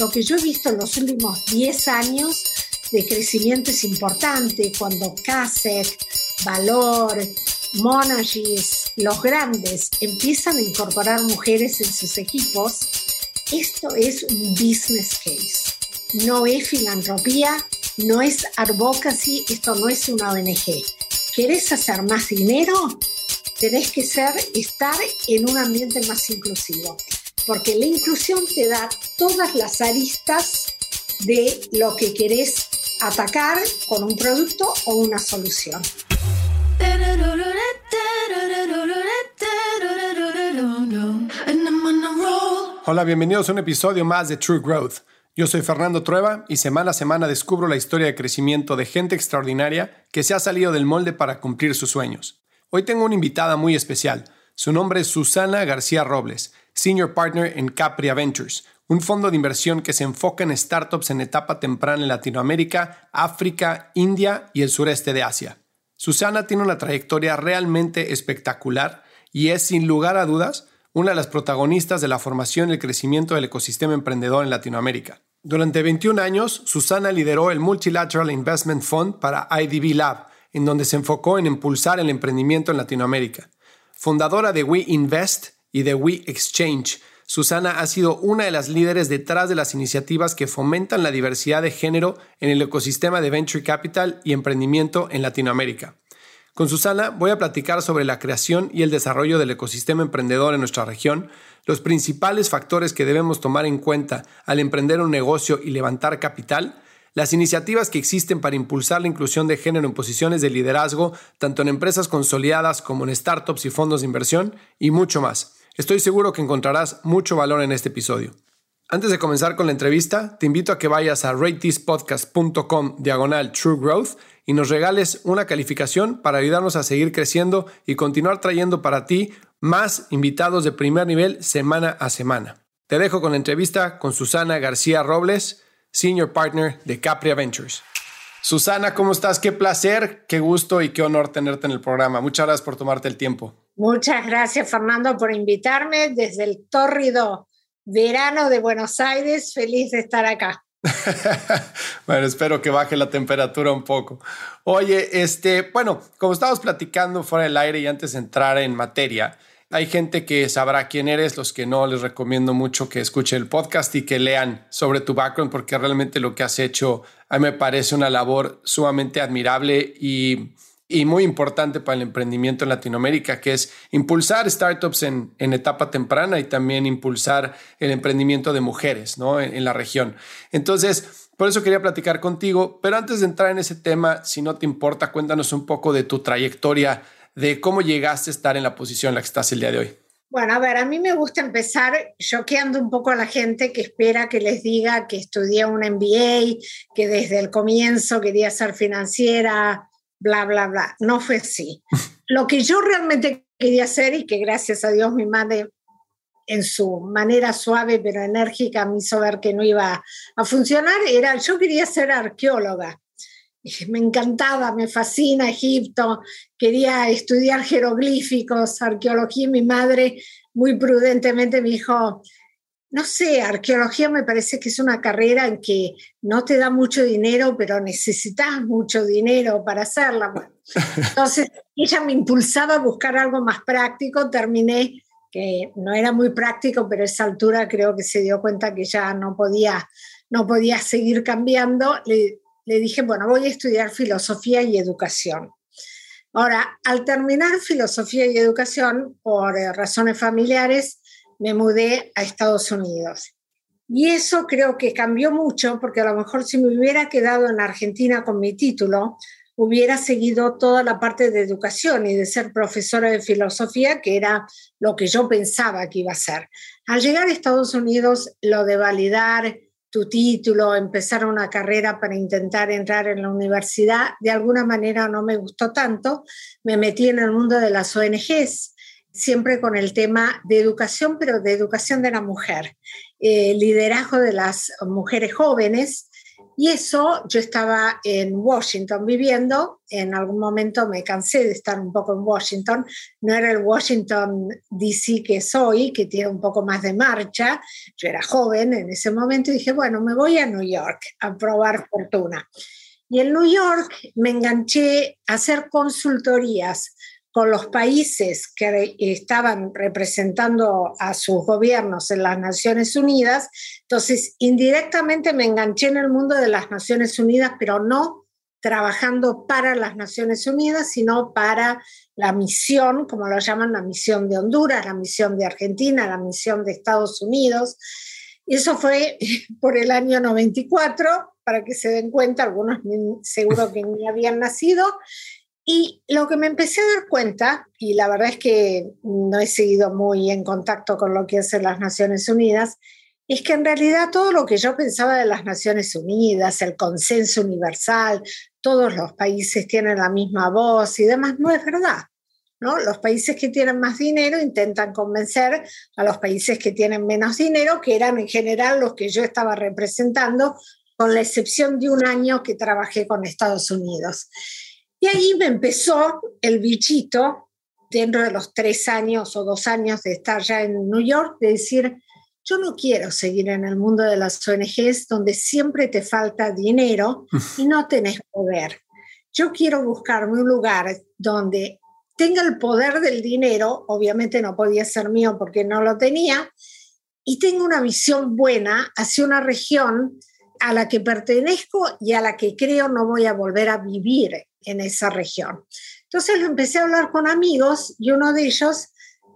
lo que yo he visto en los últimos 10 años de crecimiento es importante cuando CASEC, Valor, Monagis, los grandes empiezan a incorporar mujeres en sus equipos, esto es un business case. No es filantropía, no es advocacy, esto no es una ONG. ¿Quieres hacer más dinero? Tenés que ser, estar en un ambiente más inclusivo, porque la inclusión te da todas las aristas de lo que querés atacar con un producto o una solución. Hola, bienvenidos a un episodio más de True Growth. Yo soy Fernando Trueba y semana a semana descubro la historia de crecimiento de gente extraordinaria que se ha salido del molde para cumplir sus sueños. Hoy tengo una invitada muy especial. Su nombre es Susana García Robles, Senior Partner en Capria Ventures, un fondo de inversión que se enfoca en startups en etapa temprana en Latinoamérica, África, India y el sureste de Asia. Susana tiene una trayectoria realmente espectacular y es, sin lugar a dudas, una de las protagonistas de la formación y el crecimiento del ecosistema emprendedor en Latinoamérica. Durante 21 años, Susana lideró el Multilateral Investment Fund para IDB Lab, en donde se enfocó en impulsar el emprendimiento en Latinoamérica. Fundadora de We Invest y de We Exchange, Susana ha sido una de las líderes detrás de las iniciativas que fomentan la diversidad de género en el ecosistema de venture capital y emprendimiento en Latinoamérica. Con Susana voy a platicar sobre la creación y el desarrollo del ecosistema emprendedor en nuestra región, los principales factores que debemos tomar en cuenta al emprender un negocio y levantar capital, las iniciativas que existen para impulsar la inclusión de género en posiciones de liderazgo, tanto en empresas consolidadas como en startups y fondos de inversión, y mucho más. Estoy seguro que encontrarás mucho valor en este episodio. Antes de comenzar con la entrevista, te invito a que vayas a ratethispodcast.com diagonal True Growth y nos regales una calificación para ayudarnos a seguir creciendo y continuar trayendo para ti más invitados de primer nivel semana a semana. Te dejo con la entrevista con Susana García Robles, Senior Partner de Capria Ventures. Susana, ¿cómo estás? Qué placer, qué gusto y qué honor tenerte en el programa. Muchas gracias por tomarte el tiempo. Muchas gracias, Fernando, por invitarme desde el tórrido verano de Buenos Aires. Feliz de estar acá. bueno, espero que baje la temperatura un poco. Oye, este, bueno, como estábamos platicando fuera del aire y antes de entrar en materia, hay gente que sabrá quién eres, los que no, les recomiendo mucho que escuchen el podcast y que lean sobre tu background, porque realmente lo que has hecho a mí me parece una labor sumamente admirable y y muy importante para el emprendimiento en Latinoamérica, que es impulsar startups en, etapa temprana y también impulsar el emprendimiento de mujeres ¿no? en, la región. Entonces, por eso quería platicar contigo, pero antes de entrar en ese tema, si no te importa, cuéntanos un poco de tu trayectoria, de cómo llegaste a estar en la posición en la que estás el día de hoy. Bueno, a ver, a mí me gusta empezar choqueando un poco a la gente que espera que les diga que estudié un MBA, que desde el comienzo quería ser financiera, bla, bla, bla. No fue así. Lo que yo realmente quería hacer y que gracias a Dios mi madre en su manera suave pero enérgica me hizo ver que no iba a funcionar, era yo quería ser arqueóloga. Me encantaba, me fascina Egipto, quería estudiar jeroglíficos, arqueología y mi madre muy prudentemente me dijo, no sé, arqueología me parece que es una carrera en que no te da mucho dinero, pero necesitas mucho dinero para hacerla. Entonces, ella me impulsaba a buscar algo más práctico, terminé que no era muy práctico, pero a esa altura creo que se dio cuenta que ya no podía, no podía seguir cambiando. Le, le dije, bueno, voy a estudiar filosofía y educación. Ahora, al terminar filosofía y educación, por eh, razones familiares, me mudé a Estados Unidos. Y eso creo que cambió mucho porque a lo mejor si me hubiera quedado en Argentina con mi título, hubiera seguido toda la parte de educación y de ser profesora de filosofía, que era lo que yo pensaba que iba a ser. Al llegar a Estados Unidos, lo de validar tu título, empezar una carrera para intentar entrar en la universidad, de alguna manera no me gustó tanto. Me metí en el mundo de las ONGs siempre con el tema de educación, pero de educación de la mujer, eh, liderazgo de las mujeres jóvenes. Y eso, yo estaba en Washington viviendo, en algún momento me cansé de estar un poco en Washington, no era el Washington DC que soy, que tiene un poco más de marcha, yo era joven en ese momento y dije, bueno, me voy a New York a probar fortuna. Y en New York me enganché a hacer consultorías con los países que estaban representando a sus gobiernos en las Naciones Unidas. Entonces, indirectamente me enganché en el mundo de las Naciones Unidas, pero no trabajando para las Naciones Unidas, sino para la misión, como lo llaman, la misión de Honduras, la misión de Argentina, la misión de Estados Unidos. Eso fue por el año 94, para que se den cuenta, algunos seguro que ni habían nacido, y lo que me empecé a dar cuenta, y la verdad es que no he seguido muy en contacto con lo que hacen las Naciones Unidas, es que en realidad todo lo que yo pensaba de las Naciones Unidas, el consenso universal, todos los países tienen la misma voz y demás, no es verdad. ¿no? Los países que tienen más dinero intentan convencer a los países que tienen menos dinero, que eran en general los que yo estaba representando, con la excepción de un año que trabajé con Estados Unidos. Y ahí me empezó el bichito, dentro de los tres años o dos años de estar ya en New York, de decir, yo no quiero seguir en el mundo de las ONGs donde siempre te falta dinero y no tenés poder. Yo quiero buscarme un lugar donde tenga el poder del dinero, obviamente no podía ser mío porque no lo tenía, y tenga una visión buena hacia una región a la que pertenezco y a la que creo no voy a volver a vivir en esa región. Entonces empecé a hablar con amigos y uno de ellos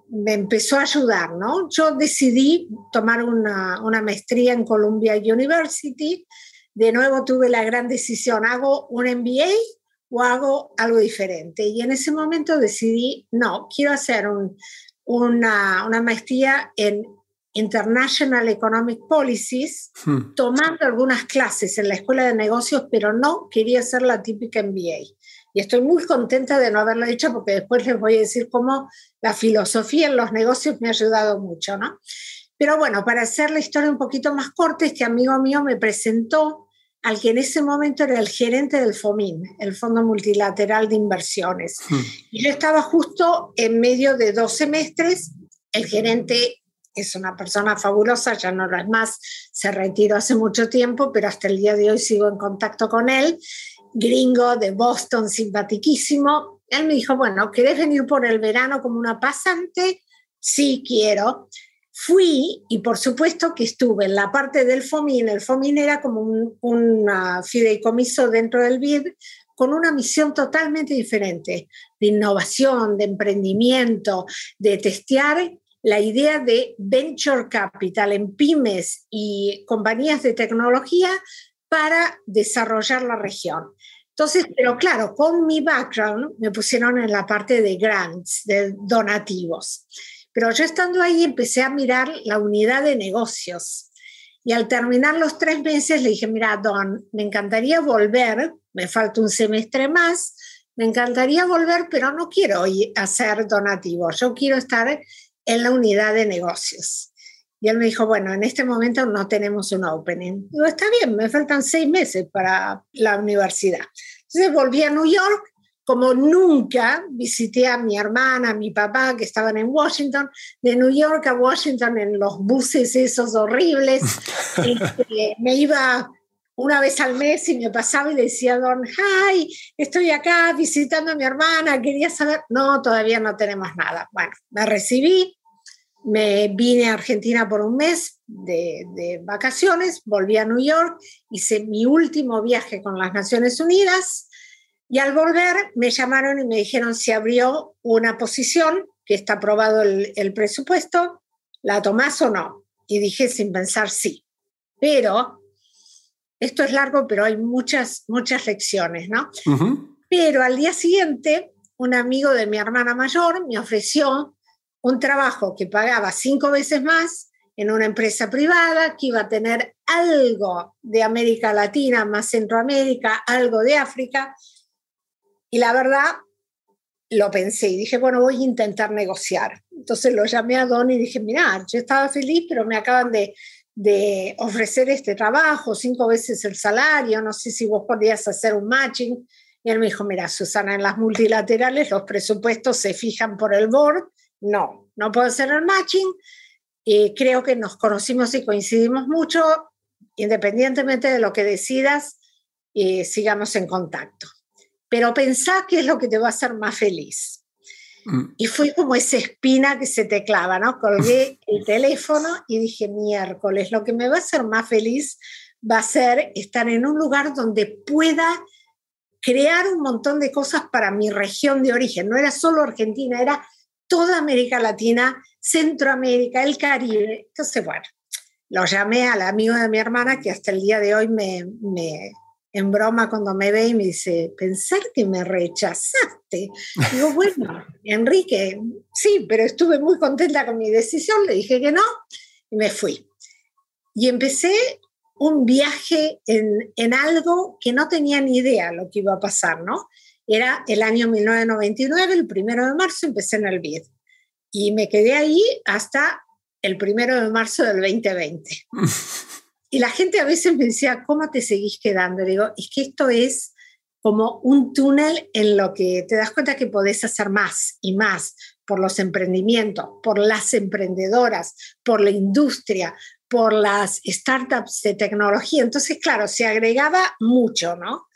me empezó a ayudar, ¿no? Yo decidí tomar una, una maestría en Columbia University. De nuevo tuve la gran decisión, ¿hago un MBA o hago algo diferente? Y en ese momento decidí, no, quiero hacer un, una, una maestría en International Economic Policies, hmm. tomando algunas clases en la escuela de negocios, pero no quería ser la típica MBA. Y estoy muy contenta de no haberlo hecho porque después les voy a decir cómo la filosofía en los negocios me ha ayudado mucho, ¿no? Pero bueno, para hacer la historia un poquito más corta, este amigo mío me presentó al que en ese momento era el gerente del FOMIN, el Fondo Multilateral de Inversiones. Hmm. Y yo estaba justo en medio de dos semestres, el gerente es una persona fabulosa, ya no lo es más, se retiró hace mucho tiempo, pero hasta el día de hoy sigo en contacto con él, gringo de Boston, simpatiquísimo. Él me dijo, bueno, ¿querés venir por el verano como una pasante? Sí, quiero. Fui y por supuesto que estuve en la parte del FOMIN. El FOMIN era como un fideicomiso dentro del BID con una misión totalmente diferente, de innovación, de emprendimiento, de testear la idea de venture capital en pymes y compañías de tecnología para desarrollar la región. Entonces, pero claro, con mi background me pusieron en la parte de grants, de donativos. Pero yo estando ahí empecé a mirar la unidad de negocios. Y al terminar los tres meses le dije, mira, Don, me encantaría volver, me falta un semestre más, me encantaría volver, pero no quiero hacer donativos, yo quiero estar en la unidad de negocios. Y él me dijo, bueno, en este momento no tenemos un opening. Digo, está bien, me faltan seis meses para la universidad. Entonces volví a New York, como nunca visité a mi hermana, a mi papá, que estaban en Washington, de New York a Washington en los buses esos horribles. Este, me iba una vez al mes y me pasaba y decía, Don, hi, estoy acá visitando a mi hermana, quería saber, no, todavía no tenemos nada. Bueno, me recibí, me vine a Argentina por un mes de, de vacaciones, volví a New York, hice mi último viaje con las Naciones Unidas y al volver me llamaron y me dijeron si abrió una posición, que está aprobado el, el presupuesto, ¿la tomás o no? Y dije sin pensar sí. Pero esto es largo, pero hay muchas, muchas lecciones, ¿no? Pero al día siguiente, un amigo de mi hermana mayor me ofreció un trabajo que pagaba cinco veces más en una empresa privada, que iba a tener algo de América Latina, más Centroamérica, algo de África. Y la verdad, lo pensé y dije, bueno, voy a intentar negociar. Entonces lo llamé a Don y dije, mira, yo estaba feliz, pero me acaban de de ofrecer este trabajo, cinco veces el salario, no sé si vos podías hacer un matching. Y él me dijo, mira, Susana, en las multilaterales los presupuestos se fijan por el board. No, no puedo hacer el matching. y creo que nos conocimos y coincidimos mucho. Independientemente de lo que decidas, sigamos en contacto. Pero pensá qué es lo que te va a hacer más feliz. Mm. Y fue como esa espina que se te clava, ¿no? Colgué el teléfono y dije, miércoles, lo que me va a hacer más feliz va a ser estar en un lugar donde pueda crear un montón de cosas para mi región de origen. No era solo Argentina, era toda América Latina, Centroamérica, el Caribe. Entonces, bueno, lo llamé al amigo de mi hermana que hasta el día de hoy me, me en broma cuando me ve y me dice, pensar que me rechazaste. Digo, bueno, Enrique, sí, pero estuve muy contenta con mi decisión, le dije que no y me fui. Y empecé un viaje en, en algo que no tenía ni idea lo que iba a pasar, ¿no? Era el año 1999, el primero de marzo empecé en el BID. Y me quedé ahí hasta el primero de marzo del 2020. Y la gente a veces me decía, ¿cómo te seguís quedando? digo, es que esto es como un túnel en lo que te das cuenta que podés hacer más y más por los emprendimientos, por las emprendedoras, por la industria, por las startups de tecnología. Entonces, claro, se agregaba mucho, ¿no?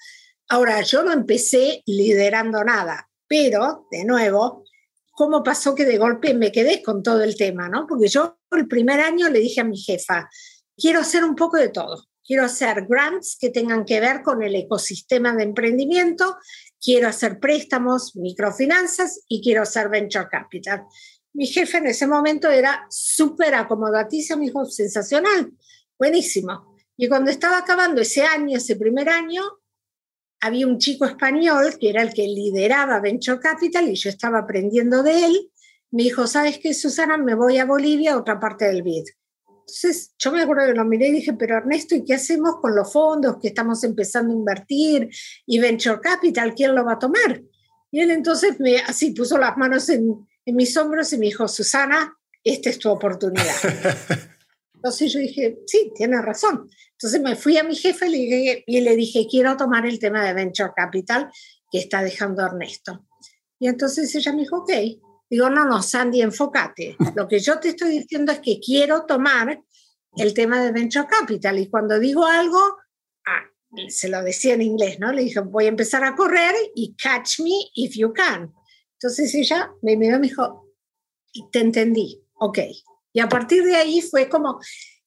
Ahora, yo no empecé liderando nada, pero, de nuevo, ¿cómo pasó que de golpe me quedé con todo el tema, ¿no? Porque yo el primer año le dije a mi jefa, quiero hacer un poco de todo. Quiero hacer grants que tengan que ver con el ecosistema de emprendimiento, quiero hacer préstamos, microfinanzas y quiero hacer venture capital. Mi jefe en ese momento era súper acomodaticio, me dijo, sensacional, buenísimo. Y cuando estaba acabando ese año, ese primer año, había un chico español que era el que lideraba Venture Capital y yo estaba aprendiendo de él. Me dijo, ¿sabes qué, Susana? Me voy a Bolivia, a otra parte del BID. Entonces, yo me acuerdo que lo miré y dije, pero Ernesto, ¿y qué hacemos con los fondos que estamos empezando a invertir y Venture Capital? ¿Quién lo va a tomar? Y él entonces me, así puso las manos en, en mis hombros y me dijo, Susana, esta es tu oportunidad. Entonces yo dije, sí, tiene razón. Entonces me fui a mi jefe y le, dije, y le dije, quiero tomar el tema de Venture Capital que está dejando Ernesto. Y entonces ella me dijo, ok. Digo, no, no, Sandy, enfócate. Lo que yo te estoy diciendo es que quiero tomar el tema de Venture Capital. Y cuando digo algo, ah, se lo decía en inglés, ¿no? Le dije, voy a empezar a correr y catch me if you can. Entonces ella me miró y me dijo, te entendí, ok. Y a partir de ahí fue como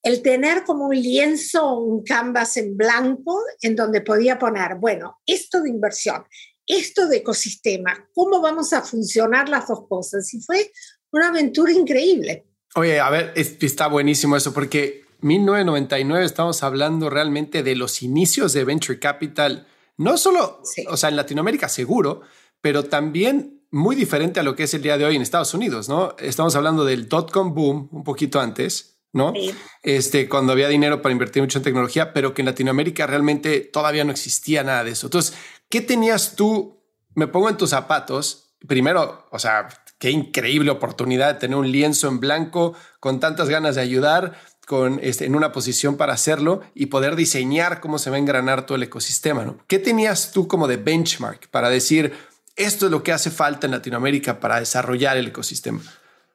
el tener como un lienzo, un canvas en blanco en donde podía poner, bueno, esto de inversión, esto de ecosistema, cómo vamos a funcionar las dos cosas. Y fue una aventura increíble. Oye, a ver, está buenísimo eso, porque 1999 estamos hablando realmente de los inicios de Venture Capital, no solo, o sea, en Latinoamérica seguro, pero también muy diferente a lo que es el día de hoy en Estados Unidos, ¿no? Estamos hablando del dot-com boom un poquito antes, ¿no? Este, cuando había dinero para invertir mucho en tecnología, pero que en Latinoamérica realmente todavía no existía nada de eso. Entonces, ¿Qué tenías tú? Me pongo en tus zapatos. Primero, o sea, qué increíble oportunidad de tener un lienzo en blanco con tantas ganas de ayudar, con este, en una posición para hacerlo y poder diseñar cómo se va a engranar todo el ecosistema. ¿no? ¿Qué tenías tú como de benchmark para decir esto es lo que hace falta en Latinoamérica para desarrollar el ecosistema?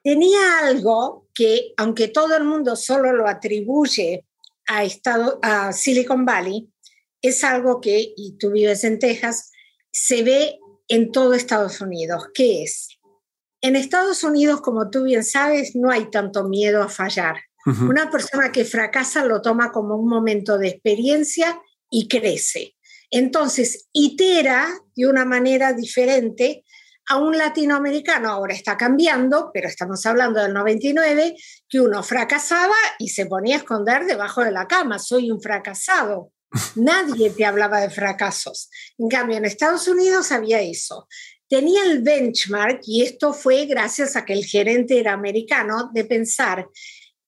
Tenía algo que, aunque todo el mundo solo lo atribuye a, estado, a Silicon Valley, es algo que, y tú vives en Texas, se ve en todo Estados Unidos. ¿Qué es? En Estados Unidos, como tú bien sabes, no hay tanto miedo a fallar. Una persona que fracasa lo toma como un momento de experiencia y crece. Entonces, itera de una manera diferente a un latinoamericano. Ahora está cambiando, pero estamos hablando del 99, que uno fracasaba y se ponía a esconder debajo de la cama. Soy un fracasado. Nadie te hablaba de fracasos. En cambio, en Estados Unidos había eso. Tenía el benchmark, y esto fue gracias a que el gerente era americano, de pensar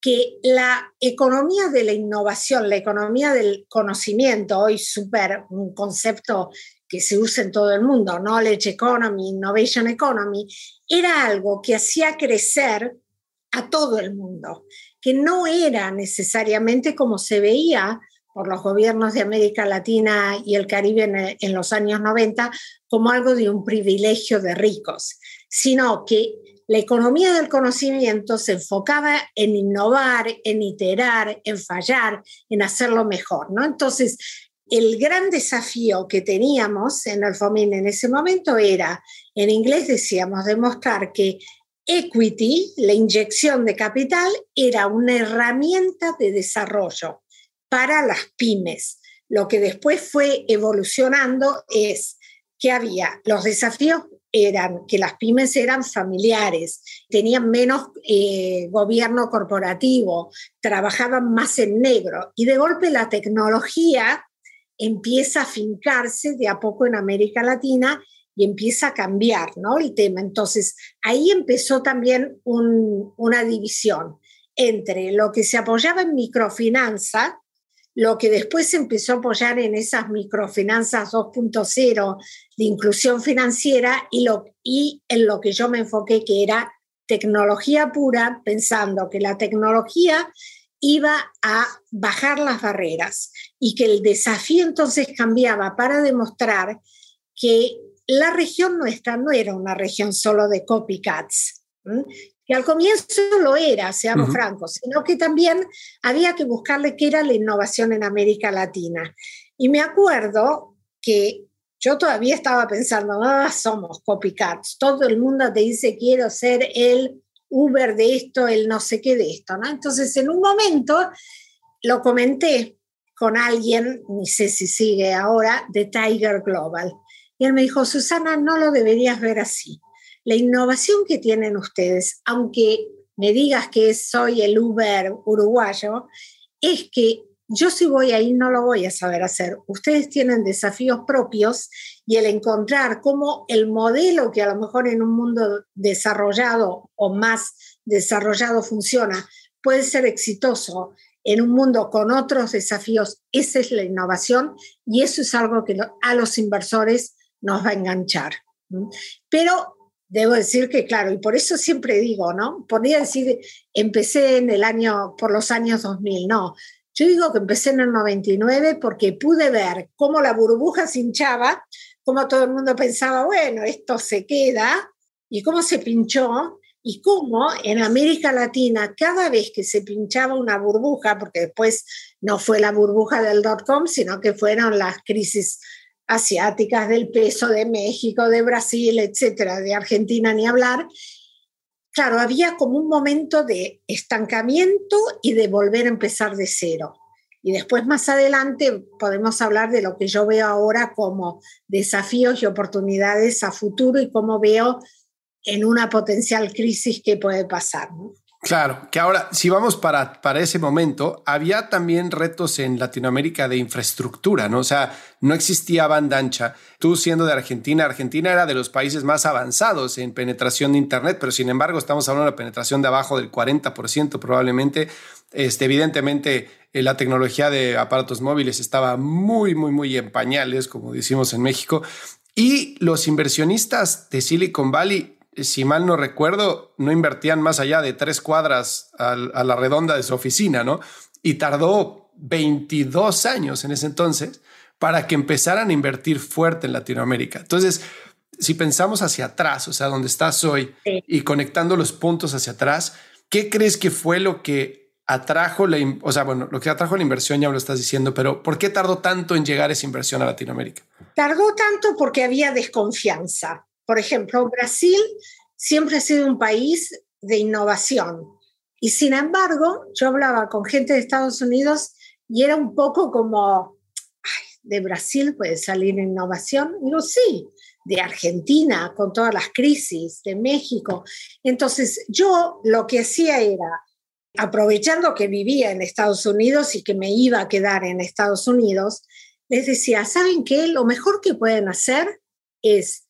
que la economía de la innovación, la economía del conocimiento, hoy súper un concepto que se usa en todo el mundo, knowledge economy, innovation economy, era algo que hacía crecer a todo el mundo. que no era necesariamente como se veía por los gobiernos de América Latina y el Caribe en, los años 90 como algo de un privilegio de ricos, sino que la economía del conocimiento se enfocaba en innovar, en iterar, en fallar, en hacerlo mejor, ¿no? Entonces, el gran desafío que teníamos en el FOMIN en ese momento era, en inglés decíamos, demostrar que equity, la inyección de capital, era una herramienta de desarrollo para las pymes. Lo que después fue evolucionando es que había los desafíos eran que las pymes eran familiares, tenían menos eh, gobierno corporativo, trabajaban más en negro y de golpe la tecnología empieza a fincarse de a poco en América Latina y empieza a cambiar ¿no? el tema. Entonces, ahí empezó también una división entre lo que se apoyaba en microfinanza, lo que después se empezó a apoyar en esas microfinanzas 2.0 de inclusión financiera y, y en lo que yo me enfoqué, que era tecnología pura, pensando que la tecnología iba a bajar las barreras y que el desafío entonces cambiaba para demostrar que la región nuestra no era una región solo de copycats, que al comienzo lo era, seamos francos, sino que también había que buscarle qué era la innovación en América Latina. Y me acuerdo que yo todavía estaba pensando, ah, somos copycats, todo el mundo te dice quiero ser el Uber de esto, el no sé qué de esto, ¿no? Entonces, en un momento lo comenté con alguien, ni sé si sigue ahora, de Tiger Global. Y él me dijo, Susana, no lo deberías ver así. La innovación que tienen ustedes, aunque me digas que soy el Uber uruguayo, es que yo si voy ahí no lo voy a saber hacer. Ustedes tienen desafíos propios y el encontrar cómo el modelo que a lo mejor en un mundo desarrollado o más desarrollado funciona puede ser exitoso en un mundo con otros desafíos, esa es la innovación y eso es algo que a los inversores nos va a enganchar. Pero debo decir que, claro, y por eso siempre digo, ¿no? Podría decir, empecé en el año, por los años 2000, no. Yo digo que empecé en el 99 porque pude ver cómo la burbuja se hinchaba, cómo todo el mundo pensaba, bueno, esto se queda, y cómo se pinchó, y cómo en América Latina, cada vez que se pinchaba una burbuja, porque después no fue la burbuja del dot-com, sino que fueron las crisis asiáticas, del peso de México, de Brasil, etcétera, de Argentina ni hablar. Claro, había como un momento de estancamiento y de volver a empezar de cero. Y después más adelante podemos hablar de lo que yo veo ahora como desafíos y oportunidades a futuro y cómo veo en una potencial crisis que puede pasar. Claro, que ahora, si vamos para, para ese momento, había también retos en Latinoamérica de infraestructura, ¿no? O sea, no existía banda ancha. Tú siendo de Argentina, Argentina era de los países más avanzados en penetración de Internet, pero sin embargo estamos hablando de penetración de abajo del 40% probablemente. Este, evidentemente, eh, la tecnología de aparatos móviles estaba muy, muy, muy en pañales, como decimos en México. Y los inversionistas de Silicon Valley si mal no recuerdo, no invertían más allá de tres cuadras a, la redonda de su oficina, ¿no? Y tardó 22 años en ese entonces para que empezaran a invertir fuerte en Latinoamérica. Entonces, si pensamos hacia atrás, o sea, donde estás hoy y conectando los puntos hacia atrás, ¿qué crees que fue lo que atrajo la, o sea, bueno, lo que atrajo la inversión ya lo estás diciendo, pero ¿por qué tardó tanto en llegar esa inversión a Latinoamérica? Tardó tanto porque había desconfianza. Por ejemplo, Brasil siempre ha sido un país de innovación. Y sin embargo, yo hablaba con gente de Estados Unidos y era un poco como, de Brasil puede salir innovación. Digo, sí, de Argentina con todas las crisis, de México. Entonces, yo lo que hacía era, aprovechando que vivía en Estados Unidos y que me iba a quedar en Estados Unidos, les decía, ¿saben qué? Lo mejor que pueden hacer es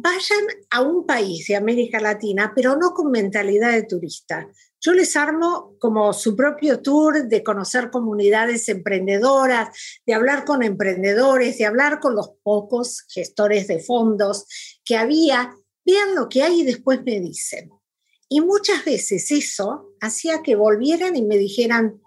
vayan a un país de América Latina, pero no con mentalidad de turista. Yo les armo como su propio tour de conocer comunidades emprendedoras, de hablar con emprendedores, de hablar con los pocos gestores de fondos que había. Vean lo que hay y después me dicen. Y muchas veces eso hacía que volvieran y me dijeran,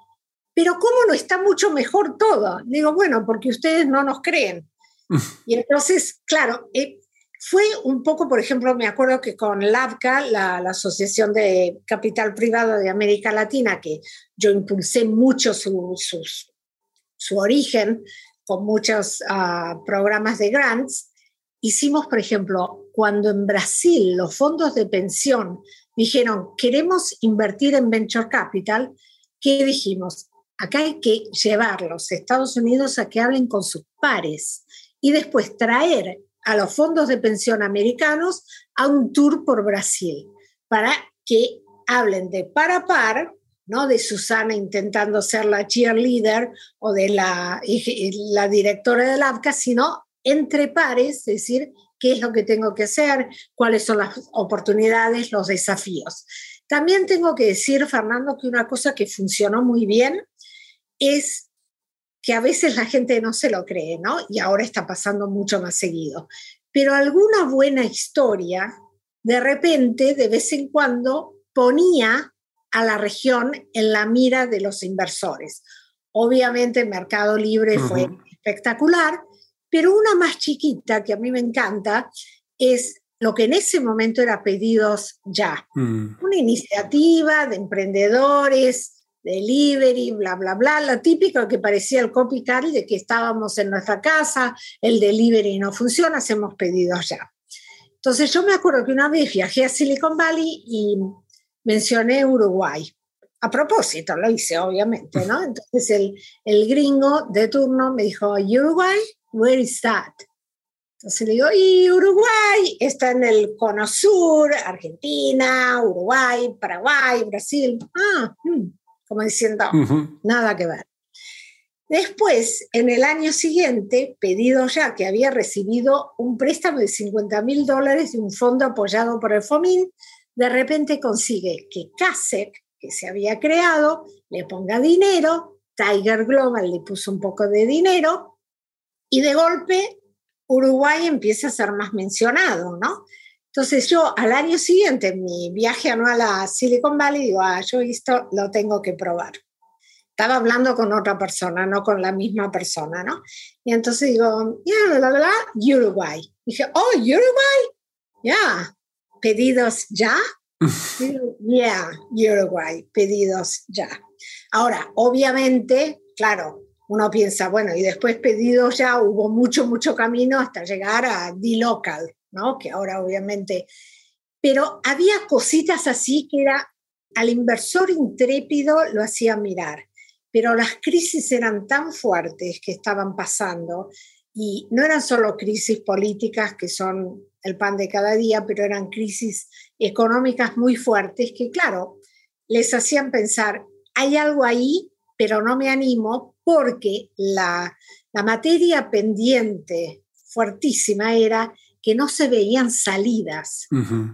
pero ¿cómo no está mucho mejor todo? Digo, bueno, porque ustedes no nos creen. y entonces, claro, eh, fue un poco, por ejemplo, me acuerdo que con LAVCA, la, Asociación de Capital Privado de América Latina, que yo impulsé mucho su, su, origen con muchos ah, programas de grants, hicimos, por ejemplo, cuando en Brasil los fondos de pensión dijeron, queremos invertir en venture capital, ¿qué dijimos? Acá hay que llevar los Estados Unidos a que hablen con sus pares y después traer a los fondos de pensión americanos a un tour por Brasil para que hablen de par a par, no de Susana intentando ser la cheerleader o de la, la directora del ABCA, sino entre pares, es decir, qué es lo que tengo que hacer, cuáles son las oportunidades, los desafíos. También tengo que decir, Fernando, que una cosa que funcionó muy bien es que a veces la gente no se lo cree, ¿no? Y ahora está pasando mucho más seguido. Pero alguna buena historia, de repente, de vez en cuando, ponía a la región en la mira de los inversores. Obviamente, Mercado Libre fue espectacular, pero una más chiquita que a mí me encanta es lo que en ese momento era pedidos ya. Mm. Una iniciativa de emprendedores, delivery, bla, bla, bla, la típica que parecía el copycat de que estábamos en nuestra casa, el delivery no funciona, hacemos pedidos ya. Entonces yo me acuerdo que una vez viajé a Silicon Valley y mencioné Uruguay. A propósito, lo hice obviamente, ¿no? Entonces el, el gringo de turno me dijo, Uruguay, where is that? Entonces le digo, y Uruguay está en el cono sur, Argentina, Uruguay, Paraguay, Brasil. Ah, hmm como diciendo, nada que ver. Después, en el año siguiente, pedido ya que había recibido un préstamo de 50 mil dólares de un fondo apoyado por el FOMIN, de repente consigue que CASEC, que se había creado, le ponga dinero, Tiger Global le puso un poco de dinero y de golpe Uruguay empieza a ser más mencionado, ¿no? Entonces yo al año siguiente, en mi viaje anual a Silicon Valley, digo, ah, yo esto lo tengo que probar. Estaba hablando con otra persona, no con la misma persona, ¿no? Y entonces digo, ya, la, la, Uruguay. dije, oh, Uruguay, ya, pedidos ya. yeah, Uruguay, pedidos ya. Ahora, obviamente, claro, uno piensa, bueno, y después pedidos ya, hubo mucho, mucho camino hasta llegar a D-Local, ¿no? Que ahora obviamente... Pero había cositas así que era, al inversor intrépido lo hacía mirar, pero las crisis eran tan fuertes que estaban pasando y no eran solo crisis políticas que son el pan de cada día, pero eran crisis económicas muy fuertes que, claro, les hacían pensar, hay algo ahí, pero no me animo porque la, la materia pendiente fuertísima era que no se veían salidas.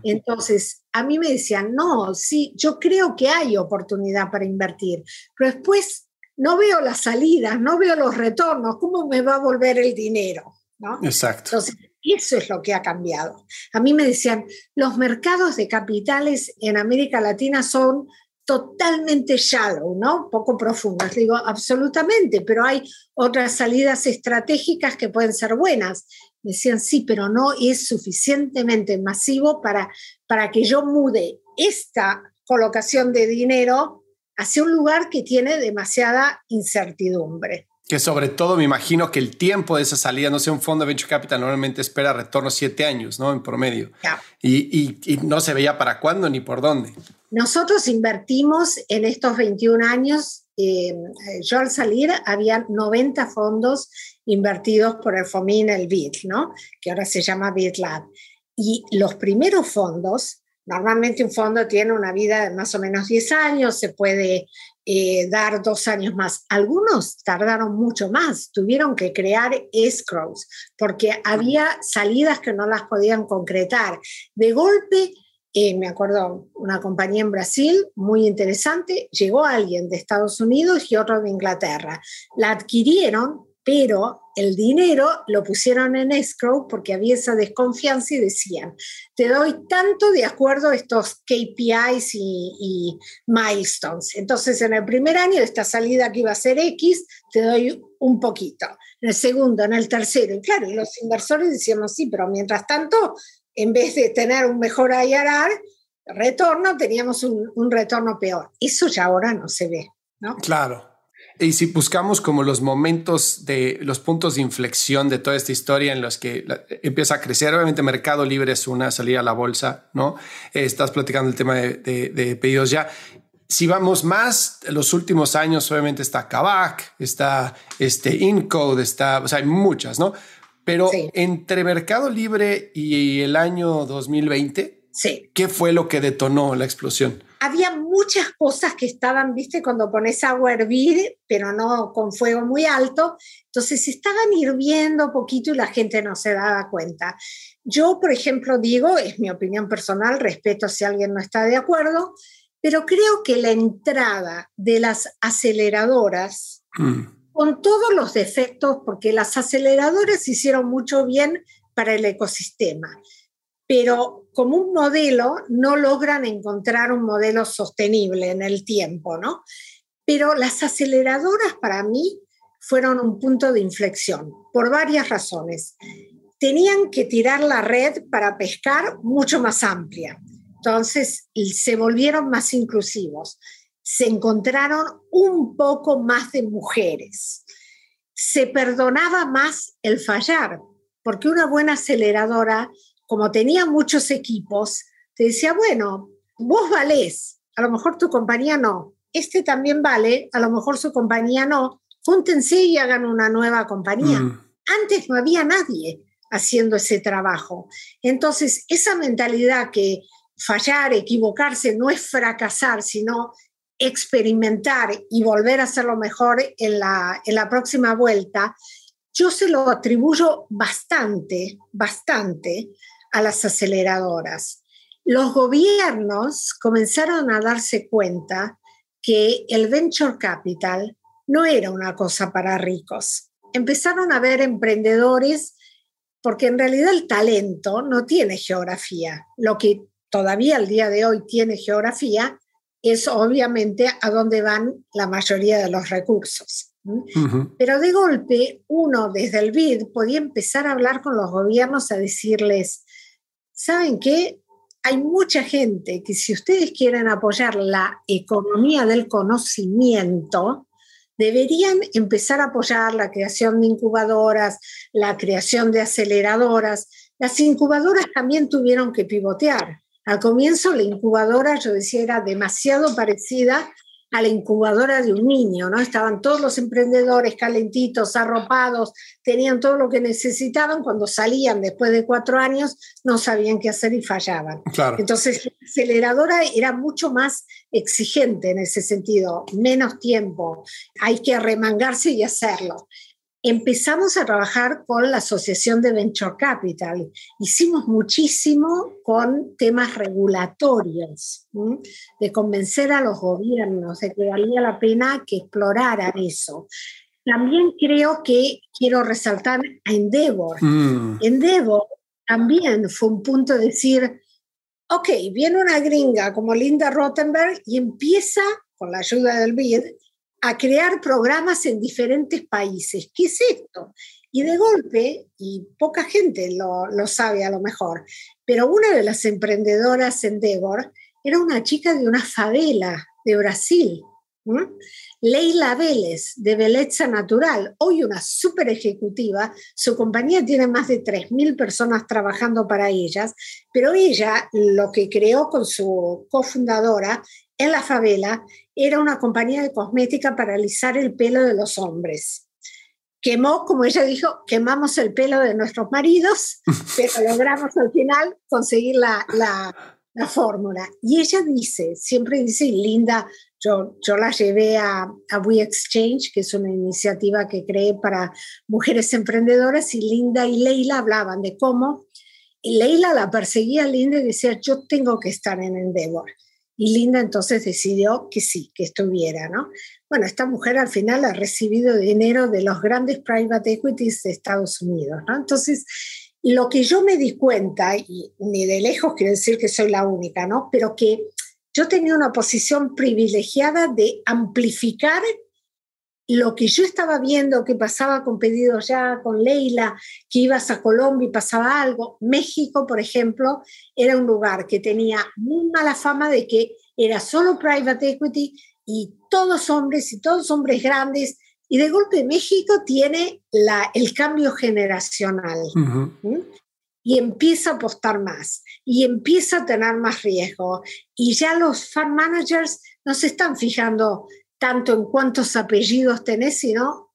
Entonces, a mí me decían, no, sí, yo creo que hay oportunidad para invertir, pero después no veo las salidas, no veo los retornos, ¿cómo me va a volver el dinero? ¿No? Exacto. Entonces, eso es lo que ha cambiado. A mí me decían, los mercados de capitales en América Latina son totalmente shallow, ¿no? Poco profundas. Digo, absolutamente, pero hay otras salidas estratégicas que pueden ser buenas decían, sí, pero no es suficientemente masivo para, para que yo mude esta colocación de dinero hacia un lugar que tiene demasiada incertidumbre. Que sobre todo me imagino que el tiempo de esa salida, no sé, un fondo de venture capital normalmente espera retorno siete años, ¿no? En promedio. Y, y, no se veía para cuándo ni por dónde. Nosotros invertimos en estos 21 años, eh, yo al salir había 90 fondos invertidos por el FOMIN, el BIT, ¿no? que ahora se llama BitLab. Y los primeros fondos, normalmente un fondo tiene una vida de más o menos 10 años, se puede eh, dar dos años más. Algunos tardaron mucho más, tuvieron que crear escrows porque había salidas que no las podían concretar. De golpe, eh, me acuerdo, una compañía en Brasil muy interesante, llegó alguien de Estados Unidos y otro de Inglaterra. La adquirieron pero el dinero lo pusieron en escrow porque había esa desconfianza y decían, te doy tanto de acuerdo a estos KPIs y, y, milestones. Entonces, en el primer año esta salida que iba a ser X, te doy un poquito. En el segundo, en el tercero. Y claro, los inversores decíamos, sí, pero mientras tanto, en vez de tener un mejor IRR, retorno, teníamos un, un retorno peor. Eso ya ahora no se ve, ¿no? Claro. Y si buscamos como los momentos de los puntos de inflexión de toda esta historia en los que empieza a crecer, obviamente Mercado Libre es una salida a la bolsa, ¿no? Eh, estás platicando el tema de, de, pedidos ya. Si vamos más, los últimos años obviamente está Kavak, está este Incode, está, o sea, hay muchas, ¿no? Pero entre Mercado Libre y el año 2020, sí. ¿qué fue lo que detonó la explosión? Había muchas cosas que estaban, viste, cuando pones agua a hervir, pero no con fuego muy alto, entonces estaban hirviendo poquito y la gente no se daba cuenta. Yo, por ejemplo, digo, es mi opinión personal, respeto si alguien no está de acuerdo, pero creo que la entrada de las aceleradoras, mm. con todos los defectos, porque las aceleradoras hicieron mucho bien para el ecosistema, pero como un modelo no logran encontrar un modelo sostenible en el tiempo, ¿no? Pero las aceleradoras para mí fueron un punto de inflexión por varias razones. Tenían que tirar la red para pescar mucho más amplia. Entonces se volvieron más inclusivos. Se encontraron un poco más de mujeres. Se perdonaba más el fallar, porque una buena aceleradora como tenía muchos equipos, te decía, bueno, vos valés, a lo mejor tu compañía no, este también vale, a lo mejor su compañía no, júntense y hagan una nueva compañía. Mm. Antes no había nadie haciendo ese trabajo. Entonces, esa mentalidad que fallar, equivocarse no es fracasar, sino experimentar y volver a hacerlo mejor en la, en la próxima vuelta, yo se lo atribuyo bastante, bastante a las aceleradoras. Los gobiernos comenzaron a darse cuenta que el venture capital no era una cosa para ricos. Empezaron a ver emprendedores porque en realidad el talento no tiene geografía. Lo que todavía al día de hoy tiene geografía es obviamente a dónde van la mayoría de los recursos. Pero de golpe uno desde el BID podía empezar a hablar con los gobiernos a decirles, ¿saben qué? Hay mucha gente que si ustedes quieren apoyar la economía del conocimiento, deberían empezar a apoyar la creación de incubadoras, la creación de aceleradoras. Las incubadoras también tuvieron que pivotear. Al comienzo la incubadora, yo decía, era demasiado parecida a la incubadora de un niño, ¿no? Estaban todos los emprendedores calentitos, arropados, tenían todo lo que necesitaban, cuando salían después de cuatro años no sabían qué hacer y fallaban. Entonces, la aceleradora era mucho más exigente en ese sentido, menos tiempo, hay que arremangarse y hacerlo empezamos a trabajar con la Asociación de Venture Capital. Hicimos muchísimo con temas regulatorios, de convencer a los gobiernos de que valía la pena que exploraran eso. También creo que quiero resaltar a Endeavor. Mm. Endeavor también fue un punto de decir, ok, viene una gringa como Linda Rottenberg y empieza, con la ayuda del BID, a crear programas en diferentes países. ¿Qué es esto? Y de golpe, y poca gente lo, sabe a lo mejor, pero una de las emprendedoras en Devor era una chica de una favela de Brasil, Leila Vélez, de Belleza Natural, hoy una super ejecutiva, su compañía tiene más de 3.000 personas trabajando para ellas, pero ella lo que creó con su cofundadora en la favela era una compañía de cosmética para alisar el pelo de los hombres. Quemó, como ella dijo, quemamos el pelo de nuestros maridos, pero logramos al final conseguir la, la, fórmula. Y ella dice, siempre dice, Linda, yo, yo la llevé a, a We Exchange, que es una iniciativa que creé para mujeres emprendedoras, y Linda y Leila hablaban de cómo y Leila la perseguía Linda y decía, yo tengo que estar en Endeavor. Y Linda entonces decidió que sí, que estuviera, ¿no? Bueno, esta mujer al final ha recibido dinero de los grandes private equities de Estados Unidos, ¿no? Entonces, lo que yo me di cuenta, y ni de lejos quiero decir que soy la única, ¿no? Pero que yo tenía una posición privilegiada de amplificar lo que yo estaba viendo que pasaba con pedidos ya, con Leila, que ibas a Colombia y pasaba algo. México, por ejemplo, era un lugar que tenía muy mala fama de que era solo private equity y todos hombres y todos hombres grandes. Y de golpe México tiene la, el cambio generacional y empieza a apostar más y empieza a tener más riesgo. Y ya los fund managers no se están fijando tanto en cuántos apellidos tenés, sino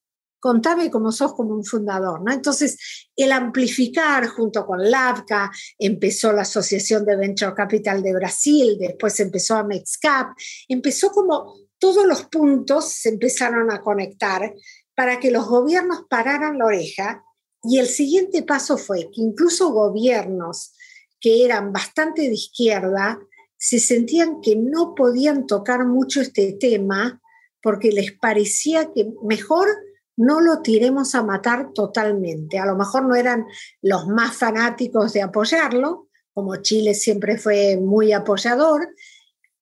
contame cómo sos como un fundador, ¿no? Entonces, el amplificar junto con LAVCA, empezó la Asociación de Venture Capital de Brasil, después empezó a MexCap, empezó como todos los puntos se empezaron a conectar para que los gobiernos pararan la oreja y el siguiente paso fue que incluso gobiernos que eran bastante de izquierda se sentían que no podían tocar mucho este tema porque les parecía que mejor no lo tiremos a matar totalmente. A lo mejor no eran los más fanáticos de apoyarlo, como Chile siempre fue muy apoyador,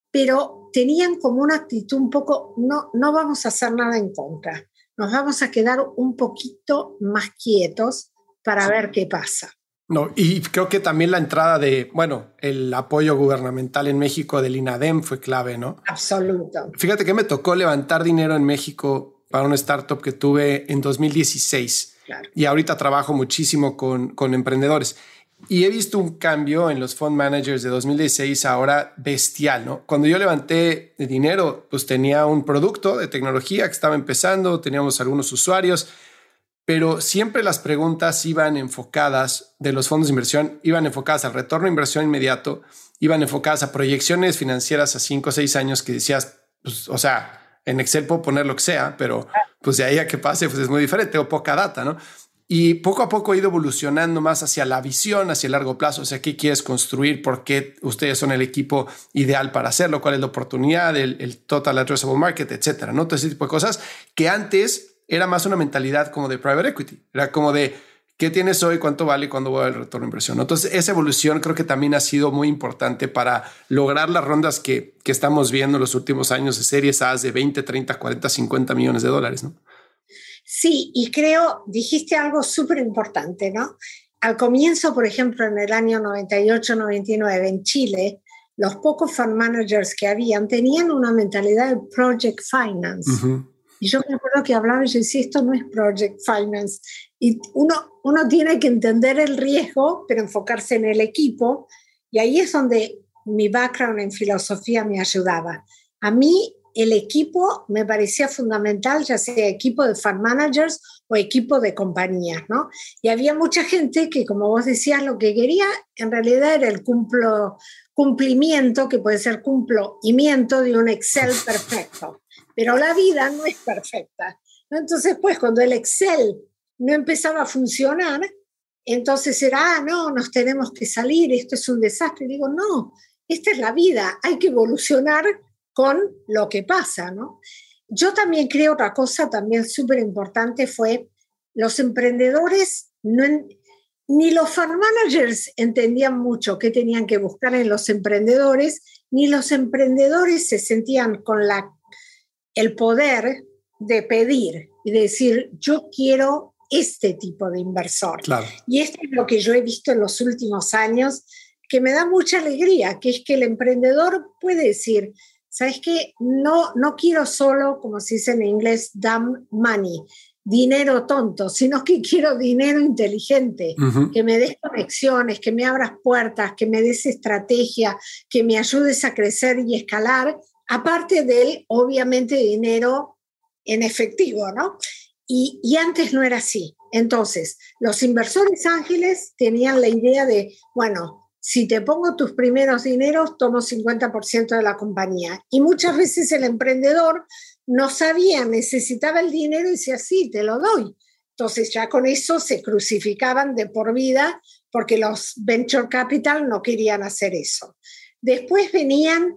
pero tenían como una actitud un poco, no, no vamos a hacer nada en contra, nos vamos a quedar un poquito más quietos para ver qué pasa. No, y creo que también la entrada de, bueno, el apoyo gubernamental en México del INADEM fue clave, ¿no? Absoluto. Fíjate que me tocó levantar dinero en México para una startup que tuve en 2016. Claro. Y ahorita trabajo muchísimo con, con emprendedores. Y he visto un cambio en los fund managers de 2016 ahora bestial, ¿no? Cuando yo levanté dinero, pues tenía un producto de tecnología que estaba empezando, teníamos algunos usuarios, pero siempre las preguntas iban enfocadas de los fondos de inversión, iban enfocadas al retorno de inversión inmediato, iban enfocadas a proyecciones financieras a cinco o seis años que decías, pues, o sea, en Excel puedo poner lo que sea, pero pues de ahí a que pase, pues es muy diferente o poca data, ¿no? Y poco a poco ha ido evolucionando más hacia la visión, hacia el largo plazo, o sea, qué quieres construir, por qué ustedes son el equipo ideal para hacerlo, cuál es la oportunidad, el, el total addressable market, etcétera, ¿no? Todo ese tipo de cosas que antes era más una mentalidad como de private equity. Era como de qué tienes hoy, cuánto vale cuándo va el retorno de inversión. Entonces, esa evolución creo que también ha sido muy importante para lograr las rondas que, que estamos viendo en los últimos años de series A de 20, 30, 40, 50 millones de dólares, ¿no? Sí, y creo, dijiste algo súper importante, ¿no? Al comienzo, por ejemplo, en el año 98-99 en Chile, los pocos fund managers que habían tenían una mentalidad de project finance. Y yo me acuerdo que hablaba y yo decía, esto no es project finance. Y uno, uno tiene que entender el riesgo, pero enfocarse en el equipo. Y ahí es donde mi background en filosofía me ayudaba. A mí el equipo me parecía fundamental, ya sea equipo de fund managers o equipo de compañías, ¿no? Y había mucha gente que, como vos decías, lo que quería en realidad era el cumplo, cumplimiento, que puede ser cumplimiento de un Excel perfecto pero la vida no es perfecta. Entonces, pues cuando el Excel no empezaba a funcionar, entonces era, ah, no, nos tenemos que salir, esto es un desastre. digo, no, esta es la vida, hay que evolucionar con lo que pasa, ¿no? Yo también creo otra cosa también súper importante fue los emprendedores, ni los farm managers entendían mucho qué tenían que buscar en los emprendedores, ni los emprendedores se sentían con la el poder de pedir y decir, yo quiero este tipo de inversor. Y esto es lo que yo he visto en los últimos años, que me da mucha alegría, que es que el emprendedor puede decir, ¿sabes qué? No, no quiero solo, como se dice en inglés, dumb money, dinero tonto, sino que quiero dinero inteligente, que me des conexiones, que me abras puertas, que me des estrategia, que me ayudes a crecer y escalar aparte del, obviamente, dinero en efectivo, ¿no? Y, antes no era así. Entonces, los inversores ángeles tenían la idea de, bueno, si te pongo tus primeros dineros, tomo 50% de la compañía. Y muchas veces el emprendedor no sabía, necesitaba el dinero y decía, sí, te lo doy. Entonces ya con eso se crucificaban de por vida porque los venture capital no querían hacer eso. Después venían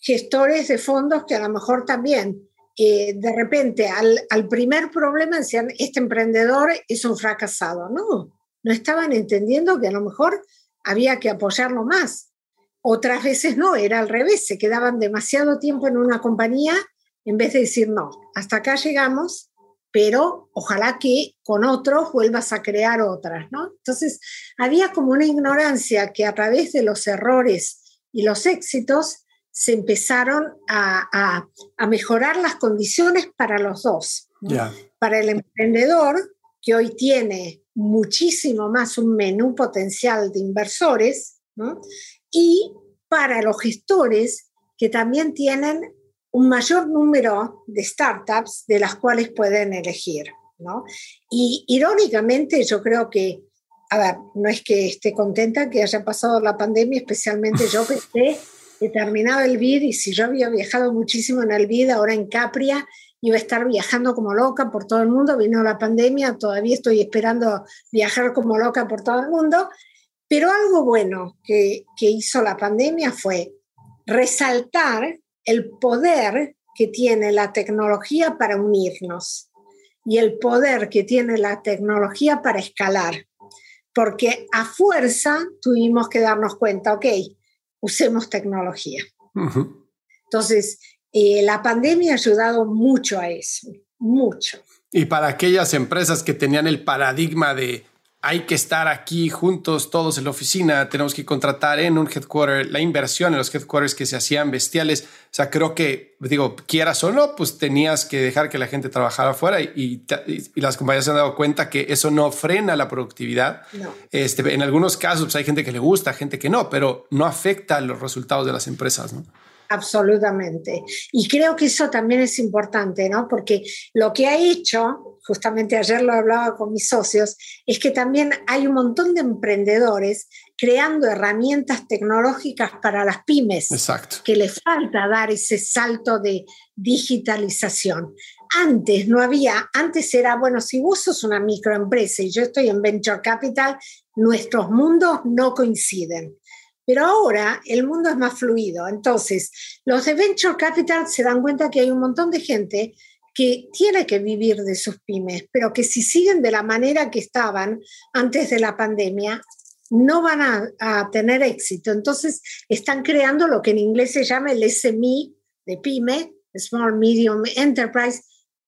gestores de fondos que a lo mejor también eh, de repente al, al, primer problema decían, este emprendedor es un fracasado. No, no estaban entendiendo que a lo mejor había que apoyarlo más. Otras veces no, era al revés, se quedaban demasiado tiempo en una compañía en vez de decir, no, hasta acá llegamos, pero ojalá que con otros vuelvas a crear otras, ¿no? Entonces, había como una ignorancia que a través de los errores y los éxitos se empezaron a, mejorar las condiciones para los dos. Para el emprendedor, que hoy tiene muchísimo más un menú potencial de inversores, y para los gestores, que también tienen un mayor número de startups de las cuales pueden elegir. Y irónicamente yo creo que, a ver, no es que esté contenta que haya pasado la pandemia, especialmente yo pensé que terminaba el BID y si yo había viajado muchísimo en el BID, ahora en Capria, iba a estar viajando como loca por todo el mundo, vino la pandemia, todavía estoy esperando viajar como loca por todo el mundo, pero algo bueno que, que hizo la pandemia fue resaltar el poder que tiene la tecnología para unirnos y el poder que tiene la tecnología para escalar. Porque a fuerza tuvimos que darnos cuenta, ok, usemos tecnología. Entonces, eh, la pandemia ha ayudado mucho a eso, mucho. Y para aquellas empresas que tenían el paradigma de hay que estar aquí juntos todos en la oficina, tenemos que contratar en un headquarter, la inversión en los headquarters que se hacían bestiales. O sea, creo que, digo, quieras o no, pues tenías que dejar que la gente trabajara afuera y, y, las compañías se han dado cuenta que eso no frena la productividad. Este, en algunos casos pues hay gente que le gusta, gente que no, pero no afecta los resultados de las empresas, ¿no? Absolutamente. Y creo que eso también es importante, ¿no? Porque lo que ha hecho, justamente ayer lo hablaba con mis socios, es que también hay un montón de emprendedores creando herramientas tecnológicas para las pymes. Exacto. Que les falta dar ese salto de digitalización. Antes no había, antes era, bueno, si vos sos una microempresa y yo estoy en Venture Capital, nuestros mundos no coinciden. Pero ahora el mundo es más fluido. Entonces, los de Venture Capital se dan cuenta que hay un montón de gente que tiene que vivir de sus pymes, pero que si siguen de la manera que estaban antes de la pandemia, no van a, tener éxito. Entonces, están creando lo que en inglés se llama el SME de pyme, Small Medium Enterprise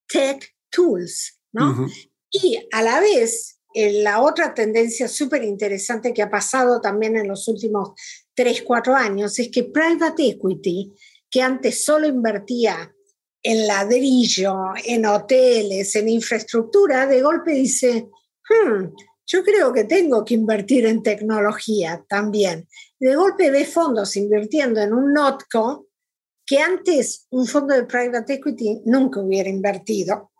Tech Tools, ¿no? Y a la vez la otra tendencia súper interesante que ha pasado también en los últimos 3, 4 años es que private equity, que antes solo invertía en ladrillo, en hoteles, en infraestructura, de golpe dice, hmm, yo creo que tengo que invertir en tecnología también. De golpe ve fondos invirtiendo en un NOTCO que antes un fondo de private equity nunca hubiera invertido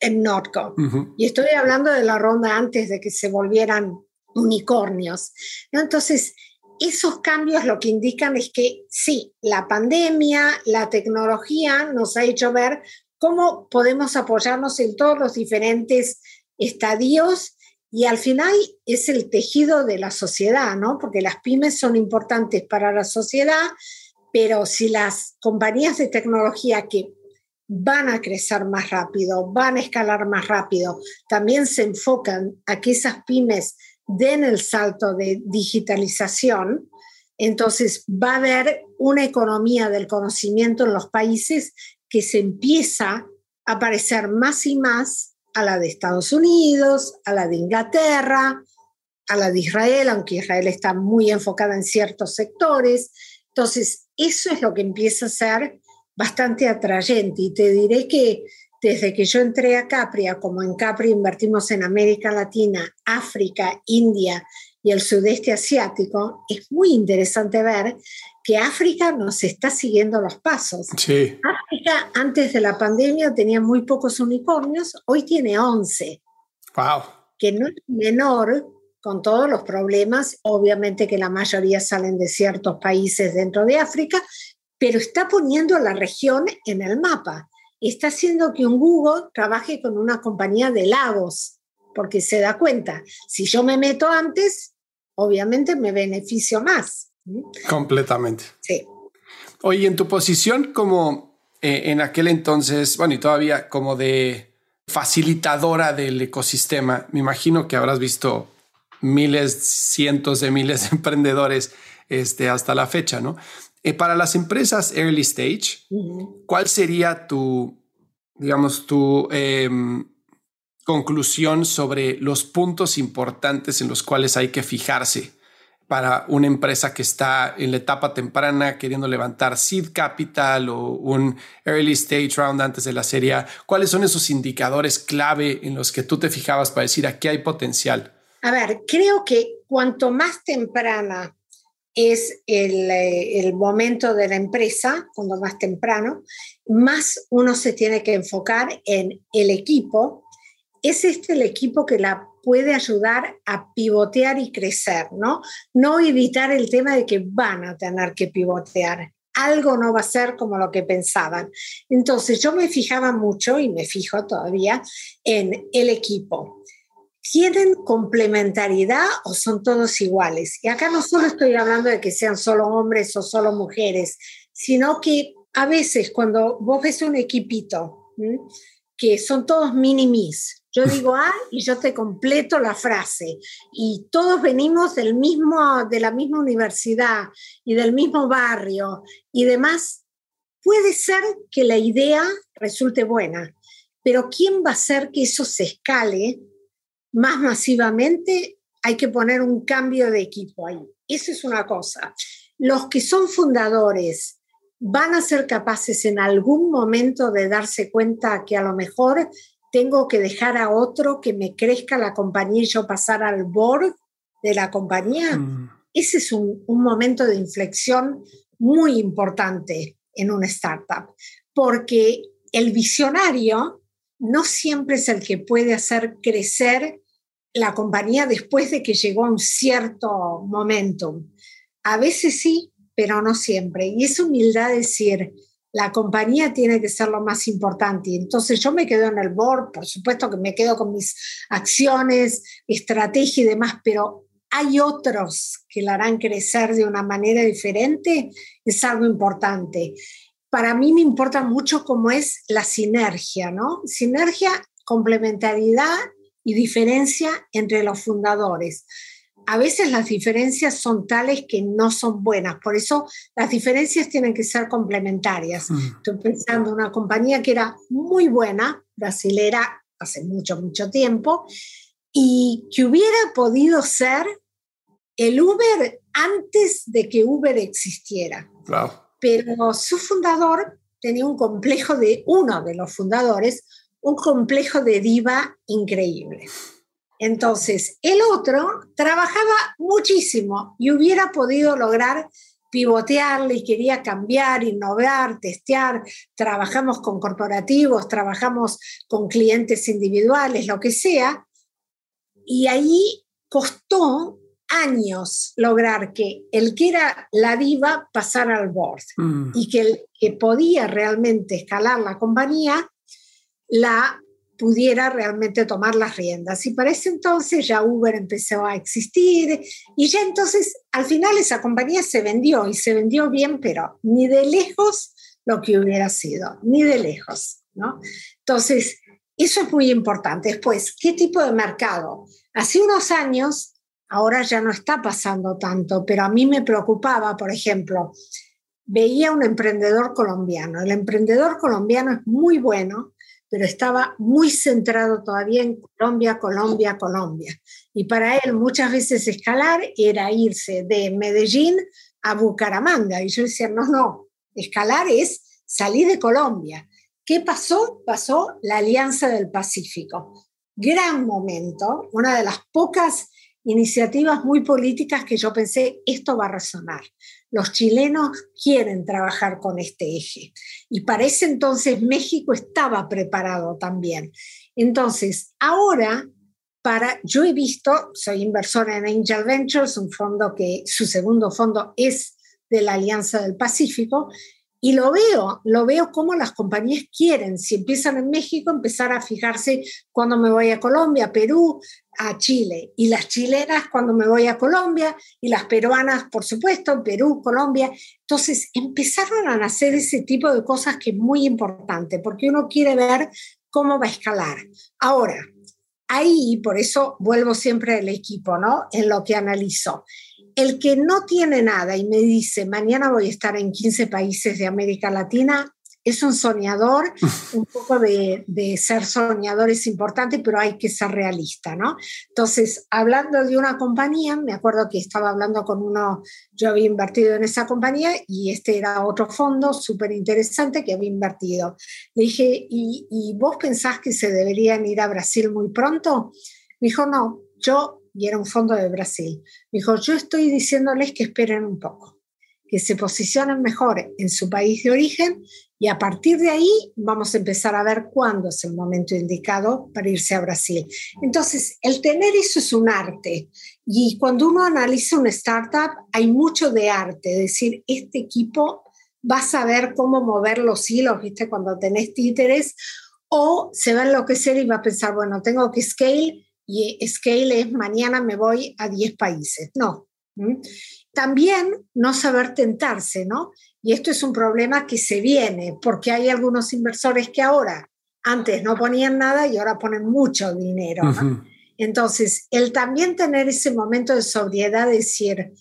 en Notco. Y estoy hablando de la ronda antes de que se volvieran unicornios. Entonces, esos cambios lo que indican es que sí, la pandemia, la tecnología nos ha hecho ver cómo podemos apoyarnos en todos los diferentes estadios y al final es el tejido de la sociedad, ¿no? Porque las pymes son importantes para la sociedad, pero si las compañías de tecnología que van a crecer más rápido, van a escalar más rápido. También se enfocan a que esas pymes den el salto de digitalización. Entonces va a haber una economía del conocimiento en los países que se empieza a parecer más y más a la de Estados Unidos, a la de Inglaterra, a la de Israel, aunque Israel está muy enfocada en ciertos sectores. Entonces, eso es lo que empieza a ser bastante atrayente. Y te diré que desde que yo entré a Capria, como en Capri invertimos en América Latina, África, India y el sudeste asiático, es muy interesante ver que África nos está siguiendo los pasos. Sí. África antes de la pandemia tenía muy pocos unicornios, hoy tiene 11. Wow. Que no es menor con todos los problemas, obviamente que la mayoría salen de ciertos países dentro de África, pero está poniendo a la región en el mapa. Está haciendo que un Google trabaje con una compañía de lagos, porque se da cuenta, si yo me meto antes, obviamente me beneficio más. Completamente. Sí. Oye, en tu posición como eh, en aquel entonces, bueno, y todavía como de facilitadora del ecosistema, me imagino que habrás visto miles, cientos de miles de emprendedores este, hasta la fecha, ¿no? Eh, para las empresas early stage, ¿cuál sería tu, digamos, tu em, conclusión sobre los puntos importantes en los cuales hay que fijarse para una empresa que está en la etapa temprana queriendo levantar seed capital o un early stage round antes de la serie? ¿Cuáles son esos indicadores clave en los que tú te fijabas para decir aquí hay potencial? A ver, creo que cuanto más temprana es eh, el, momento de la empresa, cuando más temprano, más uno se tiene que enfocar en el equipo. Es este el equipo que la puede ayudar a pivotear y crecer, ¿no? No evitar el tema de que van a tener que pivotear. Algo no va a ser como lo que pensaban. Entonces yo me fijaba mucho y me fijo todavía en el equipo ¿Tienen complementariedad o son todos iguales? Y acá no solo estoy hablando de que sean solo hombres o solo mujeres, sino que a veces cuando vos ves un equipito, que son todos mini-mis, yo digo A y yo te completo la frase. Y todos venimos del mismo, de la misma universidad y del mismo barrio y demás. Puede ser que la idea resulte buena, pero ¿quién va a hacer que eso se escale más masivamente, hay que poner un cambio de equipo ahí. Eso es una cosa. Los que son fundadores van a ser capaces en algún momento de darse cuenta que a lo mejor tengo que dejar a otro que me crezca la compañía y yo pasar al board de la compañía. Mm. Ese es un, un momento de inflexión muy importante en una startup, porque el visionario no siempre es el que puede hacer crecer la compañía después de que llegó a un cierto momento. A veces sí, pero no siempre. Y es humildad decir, la compañía tiene que ser lo más importante. Entonces yo me quedo en el board, por supuesto que me quedo con mis acciones, estrategia y demás, pero hay otros que la harán crecer de una manera diferente, es algo importante para mí me importa mucho cómo es la sinergia, ¿no? Sinergia, complementariedad y diferencia entre los fundadores. A veces las diferencias son tales que no son buenas, por eso las diferencias tienen que ser complementarias. Mm. Estoy pensando en una compañía que era muy buena, brasilera, hace mucho, mucho tiempo, y que hubiera podido ser el Uber antes de que Uber existiera. Wow pero su fundador tenía un complejo de, uno de los fundadores, un complejo de diva increíble. Entonces, el otro trabajaba muchísimo y hubiera podido lograr pivotearle y quería cambiar, innovar, testear. Trabajamos con corporativos, trabajamos con clientes individuales, lo que sea. Y ahí costó años lograr que el que era la diva pasara al board mm. y que el que podía realmente escalar la compañía la pudiera realmente tomar las riendas. Y para ese entonces ya Uber empezó a existir y ya entonces al final esa compañía se vendió y se vendió bien, pero ni de lejos lo que hubiera sido, ni de lejos, ¿no? Entonces, eso es muy importante. Después, ¿qué tipo de mercado? Hace unos años Ahora ya no está pasando tanto, pero a mí me preocupaba, por ejemplo, veía un emprendedor colombiano. El emprendedor colombiano es muy bueno, pero estaba muy centrado todavía en Colombia, Colombia, Colombia. Y para él muchas veces escalar era irse de Medellín a Bucaramanga. Y yo decía, no, no, escalar es salir de Colombia. ¿Qué pasó? Pasó la Alianza del Pacífico. Gran momento, una de las pocas iniciativas muy políticas que yo pensé, esto va a resonar. Los chilenos quieren trabajar con este eje. Y para ese entonces México estaba preparado también. Entonces, ahora, para, yo he visto, soy inversora en Angel Ventures, un fondo que su segundo fondo es de la Alianza del Pacífico, Y lo veo, lo veo como las compañías quieren, si empiezan en México, empezar a fijarse cuando me voy a Colombia, Perú, a Chile. Y las chilenas cuando me voy a Colombia, y las peruanas, por supuesto, Perú, Colombia. Entonces empezaron a nacer ese tipo de cosas que es muy importante, porque uno quiere ver cómo va a escalar. Ahora, ahí, por eso vuelvo siempre al equipo, ¿no? En lo que analizo. El que no tiene nada y me dice, mañana voy a estar en 15 países de América Latina, es un soñador, un poco de, ser soñador es importante, pero hay que ser realista, ¿no? Entonces, hablando de una compañía, me acuerdo que estaba hablando con uno, yo había invertido en esa compañía y este era otro fondo súper interesante que había invertido. Le dije, ¿Y, ¿y vos pensás que se deberían ir a Brasil muy pronto? Me dijo, no, yo y era un fondo de Brasil. Me dijo, yo estoy diciéndoles que esperen un poco, que se posicionen mejor en su país de origen y a partir de ahí vamos a empezar a ver cuándo es el momento indicado para irse a Brasil. Entonces, el tener eso es un arte. Y cuando uno analiza una startup, hay mucho de arte, es decir, este equipo va a saber cómo mover los hilos, ¿viste? Cuando tenés títeres, o se va a enloquecer y va a pensar, bueno, tengo que scale y scale es mañana me voy a 10 países. No. También no saber tentarse, ¿no? Y esto es un problema que se viene, porque hay algunos inversores que ahora, antes no ponían nada y ahora ponen mucho dinero. Entonces, el también tener ese momento de sobriedad, decir,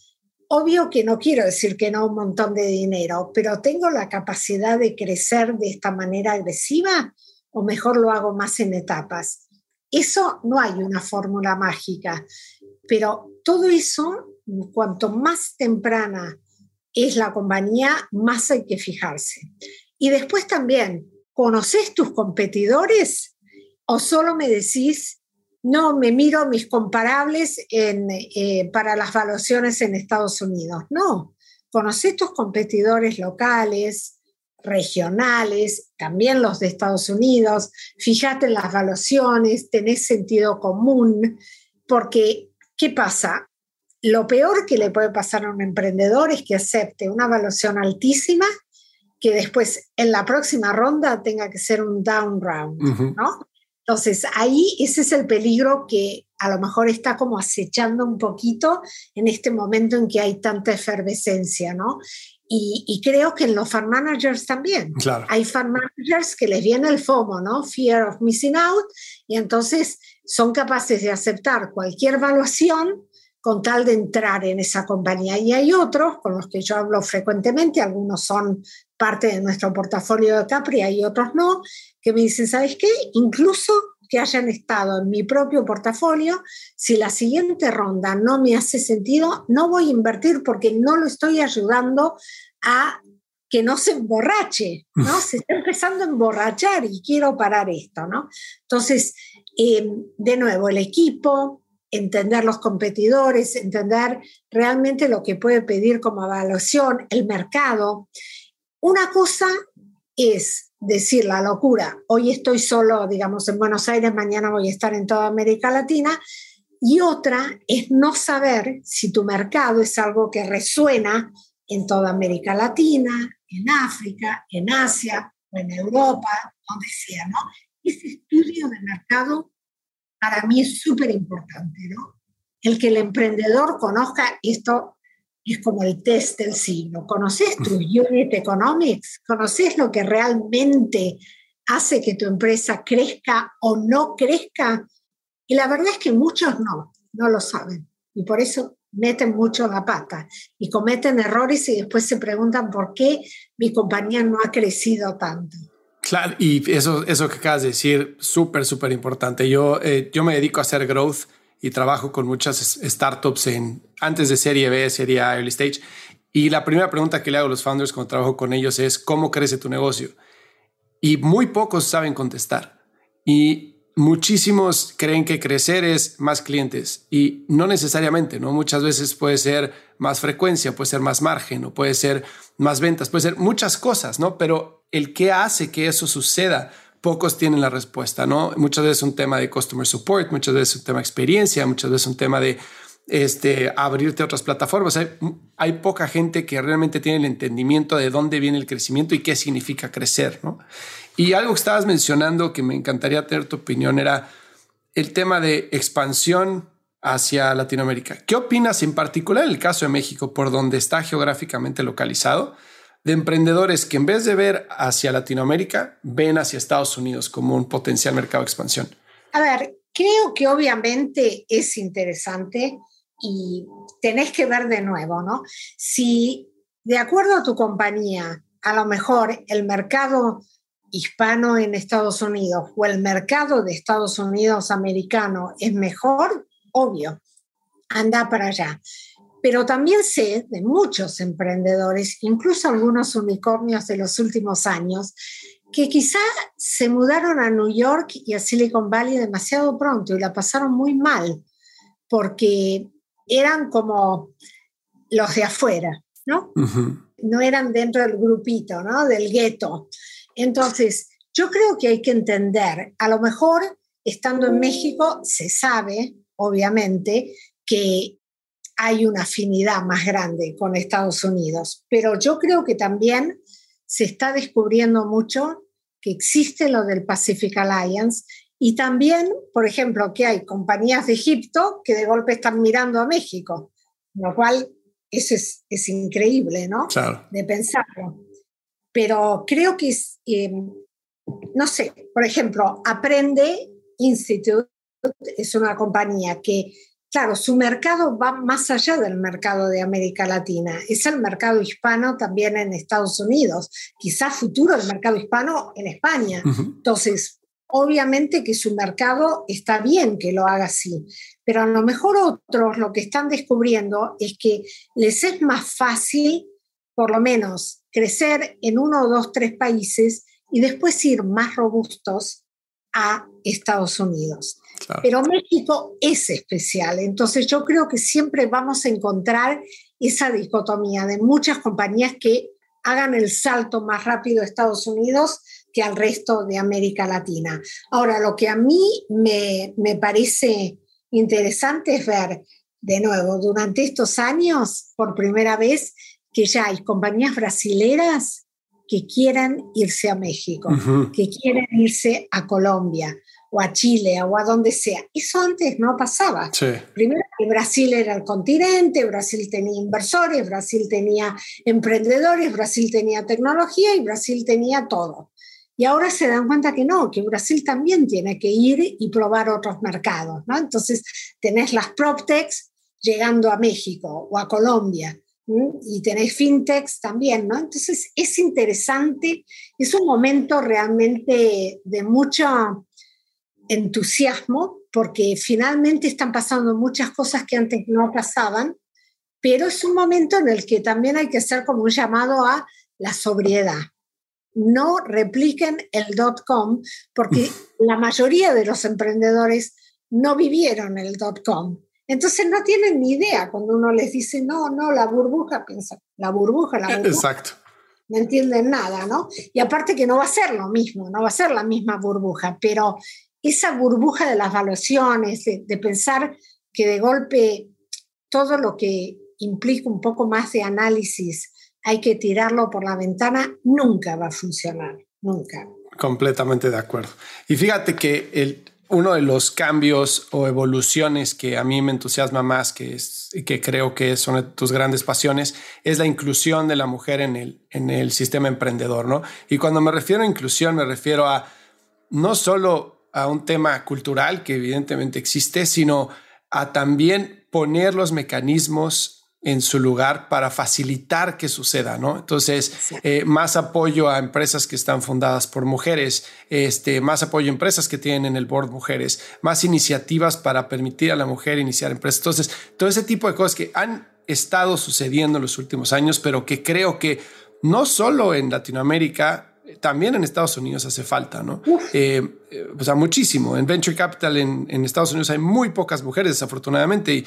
obvio que no quiero decir que no un montón de dinero, pero tengo la capacidad de crecer de esta manera agresiva o mejor lo hago más en etapas. Eso no hay una fórmula mágica, pero todo eso, cuanto más temprana es la compañía, más hay que fijarse. Y después también, ¿conoces tus competidores o solo me decís, no, me miro mis comparables eh, para las valuaciones en Estados Unidos? No, conoces tus competidores locales, regionales, también los de Estados Unidos, fíjate en las evaluaciones, tenés sentido común, porque ¿qué pasa? Lo peor que le puede pasar a un emprendedor es que acepte una evaluación altísima que después en la próxima ronda tenga que ser un down round, ¿no? Entonces ahí ese es el peligro que a lo mejor está como acechando un poquito en este momento en que hay tanta efervescencia, ¿no? Y, creo que en los farm managers también. Hay farm managers que les viene el FOMO, ¿no? Fear of missing out, y entonces son capaces de aceptar cualquier evaluación con tal de entrar en esa compañía. Y hay otros con los que yo hablo frecuentemente, algunos son parte de nuestro portafolio de Capri, hay otros no, que me dicen, ¿sabes qué? Incluso que hayan estado en mi propio portafolio, si la siguiente ronda no me hace sentido, no voy a invertir porque no lo estoy ayudando a que no se emborrache, ¿no? Se está empezando a emborrachar y quiero parar esto, ¿no? Entonces, em, de nuevo, el equipo, entender los competidores, entender realmente lo que puede pedir como evaluación, el mercado. Una cosa es decir la locura, hoy estoy solo, digamos, en Buenos Aires, mañana voy a estar en toda América Latina, y otra es no saber si tu mercado es algo que resuena en toda América Latina, en África, en Asia o en Europa, donde sea, ¿no? Ese estudio de mercado para mí es súper importante, ¿no? El que el emprendedor conozca esto es como el test del siglo. ¿Conoces tu unit economics? ¿Conoces lo que realmente hace que tu empresa crezca o no crezca? Y la verdad es que muchos no, no lo saben. Y por eso meten mucho la pata y cometen errores y después se preguntan por qué mi compañía no ha crecido tanto. Claro, y eso, eso que acabas de decir, súper, súper importante. Yo, eh, yo me dedico a hacer growth y trabajo con muchas startups en antes de serie B, serie A, early stage. Y la primera pregunta que le hago a los founders cuando trabajo con ellos es cómo crece tu negocio. Y muy pocos saben contestar. Y muchísimos creen que crecer es más clientes y no necesariamente, ¿no? Muchas veces puede ser más frecuencia, puede ser más margen o puede ser más ventas, puede ser muchas cosas, ¿no? Pero el qué hace que eso suceda pocos tienen la respuesta, ¿no? Muchas veces un tema de customer support, muchas veces un tema de experiencia, muchas veces un tema de este, abrirte otras plataformas. Hay, hay, poca gente que realmente tiene el entendimiento de dónde viene el crecimiento y qué significa crecer, ¿no? Y algo que estabas mencionando que me encantaría tener tu opinión era el tema de expansión hacia Latinoamérica. ¿Qué opinas en particular en el caso de México, por donde está geográficamente localizado, de emprendedores que en vez de ver hacia Latinoamérica, ven hacia Estados Unidos como un potencial mercado de expansión? A ver, creo que obviamente es interesante y tenés que ver de nuevo, ¿no? Si de acuerdo a tu compañía, a lo mejor el mercado hispano en Estados Unidos o el mercado de Estados Unidos americano es mejor, obvio, anda para allá. Pero también sé de muchos emprendedores, incluso algunos unicornios de los últimos años, que quizá se mudaron a New York y a Silicon Valley demasiado pronto y la pasaron muy mal, porque eran como los de afuera, ¿no? No eran dentro del grupito, ¿no? Del gueto. Entonces, yo creo que hay que entender, a lo mejor estando en México se sabe, obviamente, que hay una afinidad más grande con Estados Unidos, pero yo creo que también se está descubriendo mucho que existe lo del Pacific Alliance y también, por ejemplo, que hay compañías de Egipto que de golpe están mirando a México, lo cual eso es, es increíble, ¿no? Claro. De pensarlo. Pero creo que es, eh, no sé, por ejemplo, Aprende Institute es una compañía que Claro, su mercado va más allá del mercado de América Latina. Es el mercado hispano también en Estados Unidos, quizás futuro el mercado hispano en España. Entonces, obviamente que su mercado está bien que lo haga así, pero a lo mejor otros lo que están descubriendo es que les es más fácil, por lo menos, crecer en uno, dos, tres países y después ir más robustos a Estados Unidos. Pero México es especial, entonces yo creo que siempre vamos a encontrar esa dicotomía de muchas compañías que hagan el salto más rápido a Estados Unidos que al resto de América Latina. Ahora, lo que a mí me, me parece interesante es ver de nuevo durante estos años, por primera vez, que ya hay compañías brasileras que quieran irse a México, que quieran irse a Colombia o a Chile o a donde sea. Eso antes no pasaba. Primero que Brasil era el continente, Brasil tenía inversores, Brasil tenía emprendedores, Brasil tenía tecnología y Brasil tenía todo. Y ahora se dan cuenta que no, que Brasil también tiene que ir y probar otros mercados, ¿no? Entonces tenés las PropTechs llegando a México o a Colombia y tenés fintechs también, ¿no? Entonces es interesante, es un momento realmente de mucho entusiasmo porque finalmente están pasando muchas cosas que antes no pasaban, pero es un momento en el que también hay que hacer como un llamado a la sobriedad. No repliquen el dot com porque la mayoría de los emprendedores no vivieron el dot com entonces no tienen ni idea cuando uno les dice, no, no, la burbuja, piensa, la burbuja, la burbuja. Exacto. No entienden nada, ¿no? Y aparte que no va a ser lo mismo, no va a ser la misma burbuja, pero esa burbuja de las valuaciones, de, pensar que de golpe todo lo que implica un poco más de análisis hay que tirarlo por la ventana, nunca va a funcionar, nunca. Completamente de acuerdo. Y fíjate que el, uno de los cambios o evoluciones que a mí me entusiasma más, que, es, que creo que son de tus grandes pasiones, es la inclusión de la mujer en el, en el sistema emprendedor, ¿no? Y cuando me refiero a inclusión, me refiero a no solo a un tema cultural que evidentemente existe, sino a también poner los mecanismos en su lugar para facilitar que suceda, ¿no? Entonces, eh, más apoyo a empresas que están fundadas por mujeres, este, más apoyo a empresas que tienen en el board mujeres, más iniciativas para permitir a la mujer iniciar empresas. Entonces, todo ese tipo de cosas que han estado sucediendo en los últimos años, pero que creo que no solo en Latinoamérica, también en Estados Unidos hace falta, ¿no? Eh, eh, o sea, muchísimo. En Venture Capital en, en, Estados Unidos hay muy pocas mujeres, desafortunadamente, y,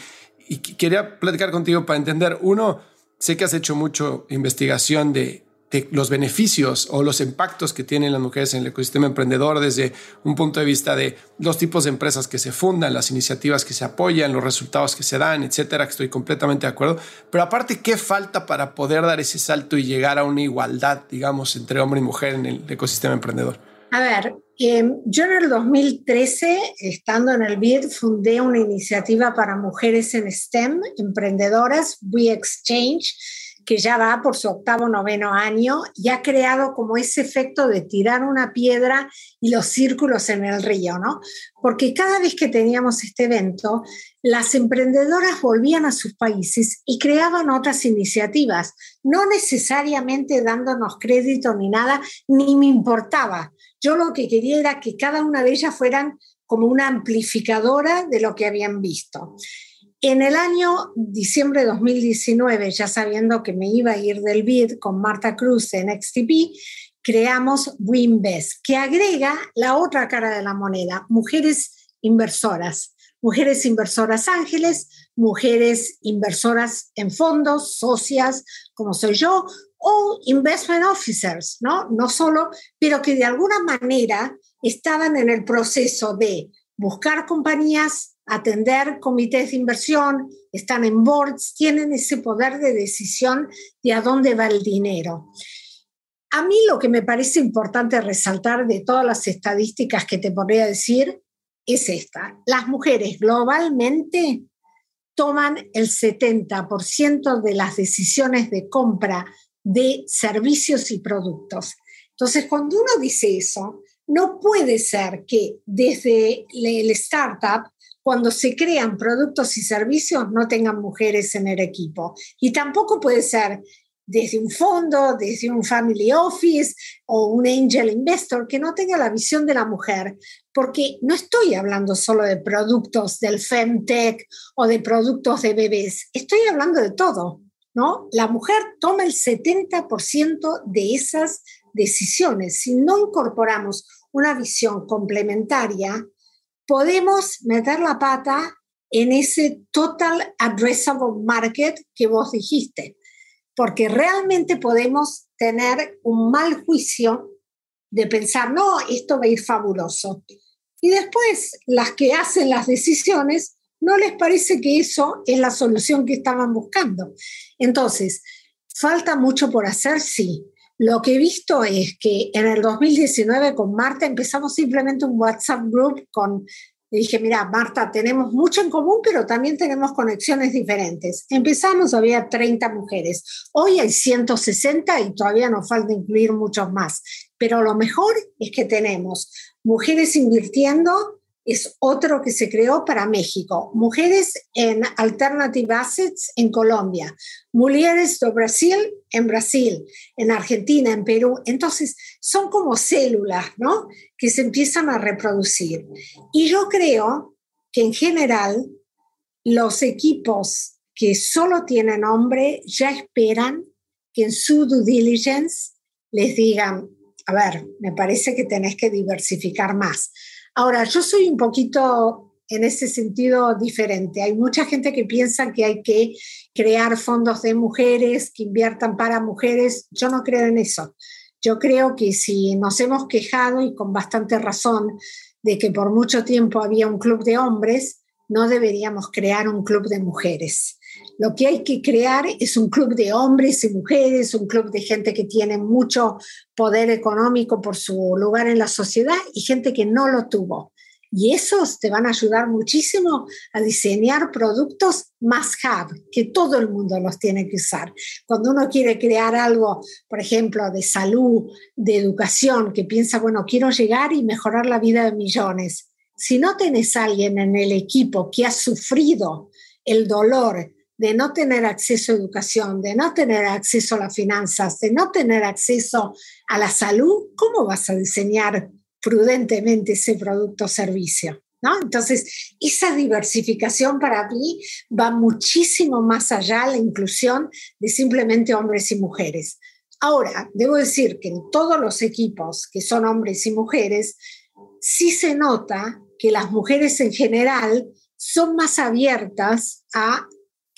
y quería platicar contigo para entender, uno, sé que has hecho mucho investigación de de los beneficios o los impactos que tienen las mujeres en el ecosistema emprendedor desde un punto de vista de los tipos de empresas que se fundan, las iniciativas que se apoyan, los resultados que se dan, etcétera, que estoy completamente de acuerdo. Pero aparte, ¿qué falta para poder dar ese salto y llegar a una igualdad, digamos, entre hombre y mujer en el ecosistema emprendedor? A ver, em, yo en el 2013, estando en el BID, fundé una iniciativa para mujeres en STEM, emprendedoras, We Exchange, que ya va por su octavo, noveno año y ha creado como ese efecto de tirar una piedra y los círculos en el río, ¿no? Porque cada vez que teníamos este evento, las emprendedoras volvían a sus países y creaban otras iniciativas, no necesariamente dándonos crédito ni nada, ni me importaba. Yo lo que quería era que cada una de ellas fueran como una amplificadora de lo que habían visto. En el año diciembre de 2019, ya sabiendo que me iba a ir del BID con Marta Cruz en XTP, creamos WinBest, que agrega la otra cara de la moneda, mujeres inversoras, mujeres inversoras ángeles, mujeres inversoras en fondos, socias, como soy yo, o investment officers, ¿no? No solo, pero que de alguna manera estaban en el proceso de buscar compañías atender comités de inversión, están en boards, tienen ese poder de decisión de a dónde va el dinero. A mí lo que me parece importante resaltar de todas las estadísticas que te podría decir es esta. Las mujeres globalmente toman el 70% de las decisiones de compra de servicios y productos. Entonces, cuando uno dice eso, no puede ser que desde el startup cuando se crean productos y servicios no tengan mujeres en el equipo. Y tampoco puede ser desde un fondo, desde un family office o un angel investor que no tenga la visión de la mujer, porque no estoy hablando solo de productos del femtech o de productos de bebés, estoy hablando de todo, ¿no? La mujer toma el 70% de esas decisiones. Si no incorporamos una visión complementaria, podemos meter la pata en ese total addressable market que vos dijiste, porque realmente podemos tener un mal juicio de pensar, no, esto va a ir fabuloso. Y después las que hacen las decisiones no les parece que eso es la solución que estaban buscando. Entonces, falta mucho por hacer, sí, lo que he visto es que en el 2019 con Marta empezamos simplemente un WhatsApp group con, le dije, mira, Marta, tenemos mucho en común, pero también tenemos conexiones diferentes. Empezamos, había 30 mujeres. Hoy hay 160 y todavía nos falta incluir muchos más. Pero lo mejor es que tenemos mujeres invirtiendo es otro que se creó para México. Mujeres en Alternative Assets en Colombia. Mujeres de Brasil en Brasil, en Argentina, en Perú. Entonces, son como células, ¿no? Que se empiezan a reproducir. Y yo creo que en general los equipos que solo tienen hombre ya esperan que en su due diligence les digan, a ver, me parece que tenés que diversificar más Ahora, yo soy un poquito en ese sentido diferente. Hay mucha gente que piensa que hay que crear fondos de mujeres que inviertan para mujeres. Yo no creo en eso. Yo creo que si nos hemos quejado y con bastante razón de que por mucho tiempo había un club de hombres, no deberíamos crear un club de mujeres. Lo que hay que crear es un club de hombres y mujeres, un club de gente que tiene mucho poder económico por su lugar en la sociedad y gente que no lo tuvo. Y esos te van a ayudar muchísimo a diseñar productos más hub, que todo el mundo los tiene que usar. Cuando uno quiere crear algo, por ejemplo, de salud, de educación, que piensa, bueno, quiero llegar y mejorar la vida de millones. Si no tenés alguien en el equipo que ha sufrido el dolor de no tener acceso a educación, de no tener acceso a las finanzas, de no tener acceso a la salud, ¿cómo vas a diseñar prudentemente ese producto o servicio? ¿No? Entonces, esa diversificación para mí va muchísimo más allá la inclusión de simplemente hombres y mujeres. Ahora, debo decir que en todos los equipos que son hombres y mujeres, sí se nota que las mujeres en general son más abiertas a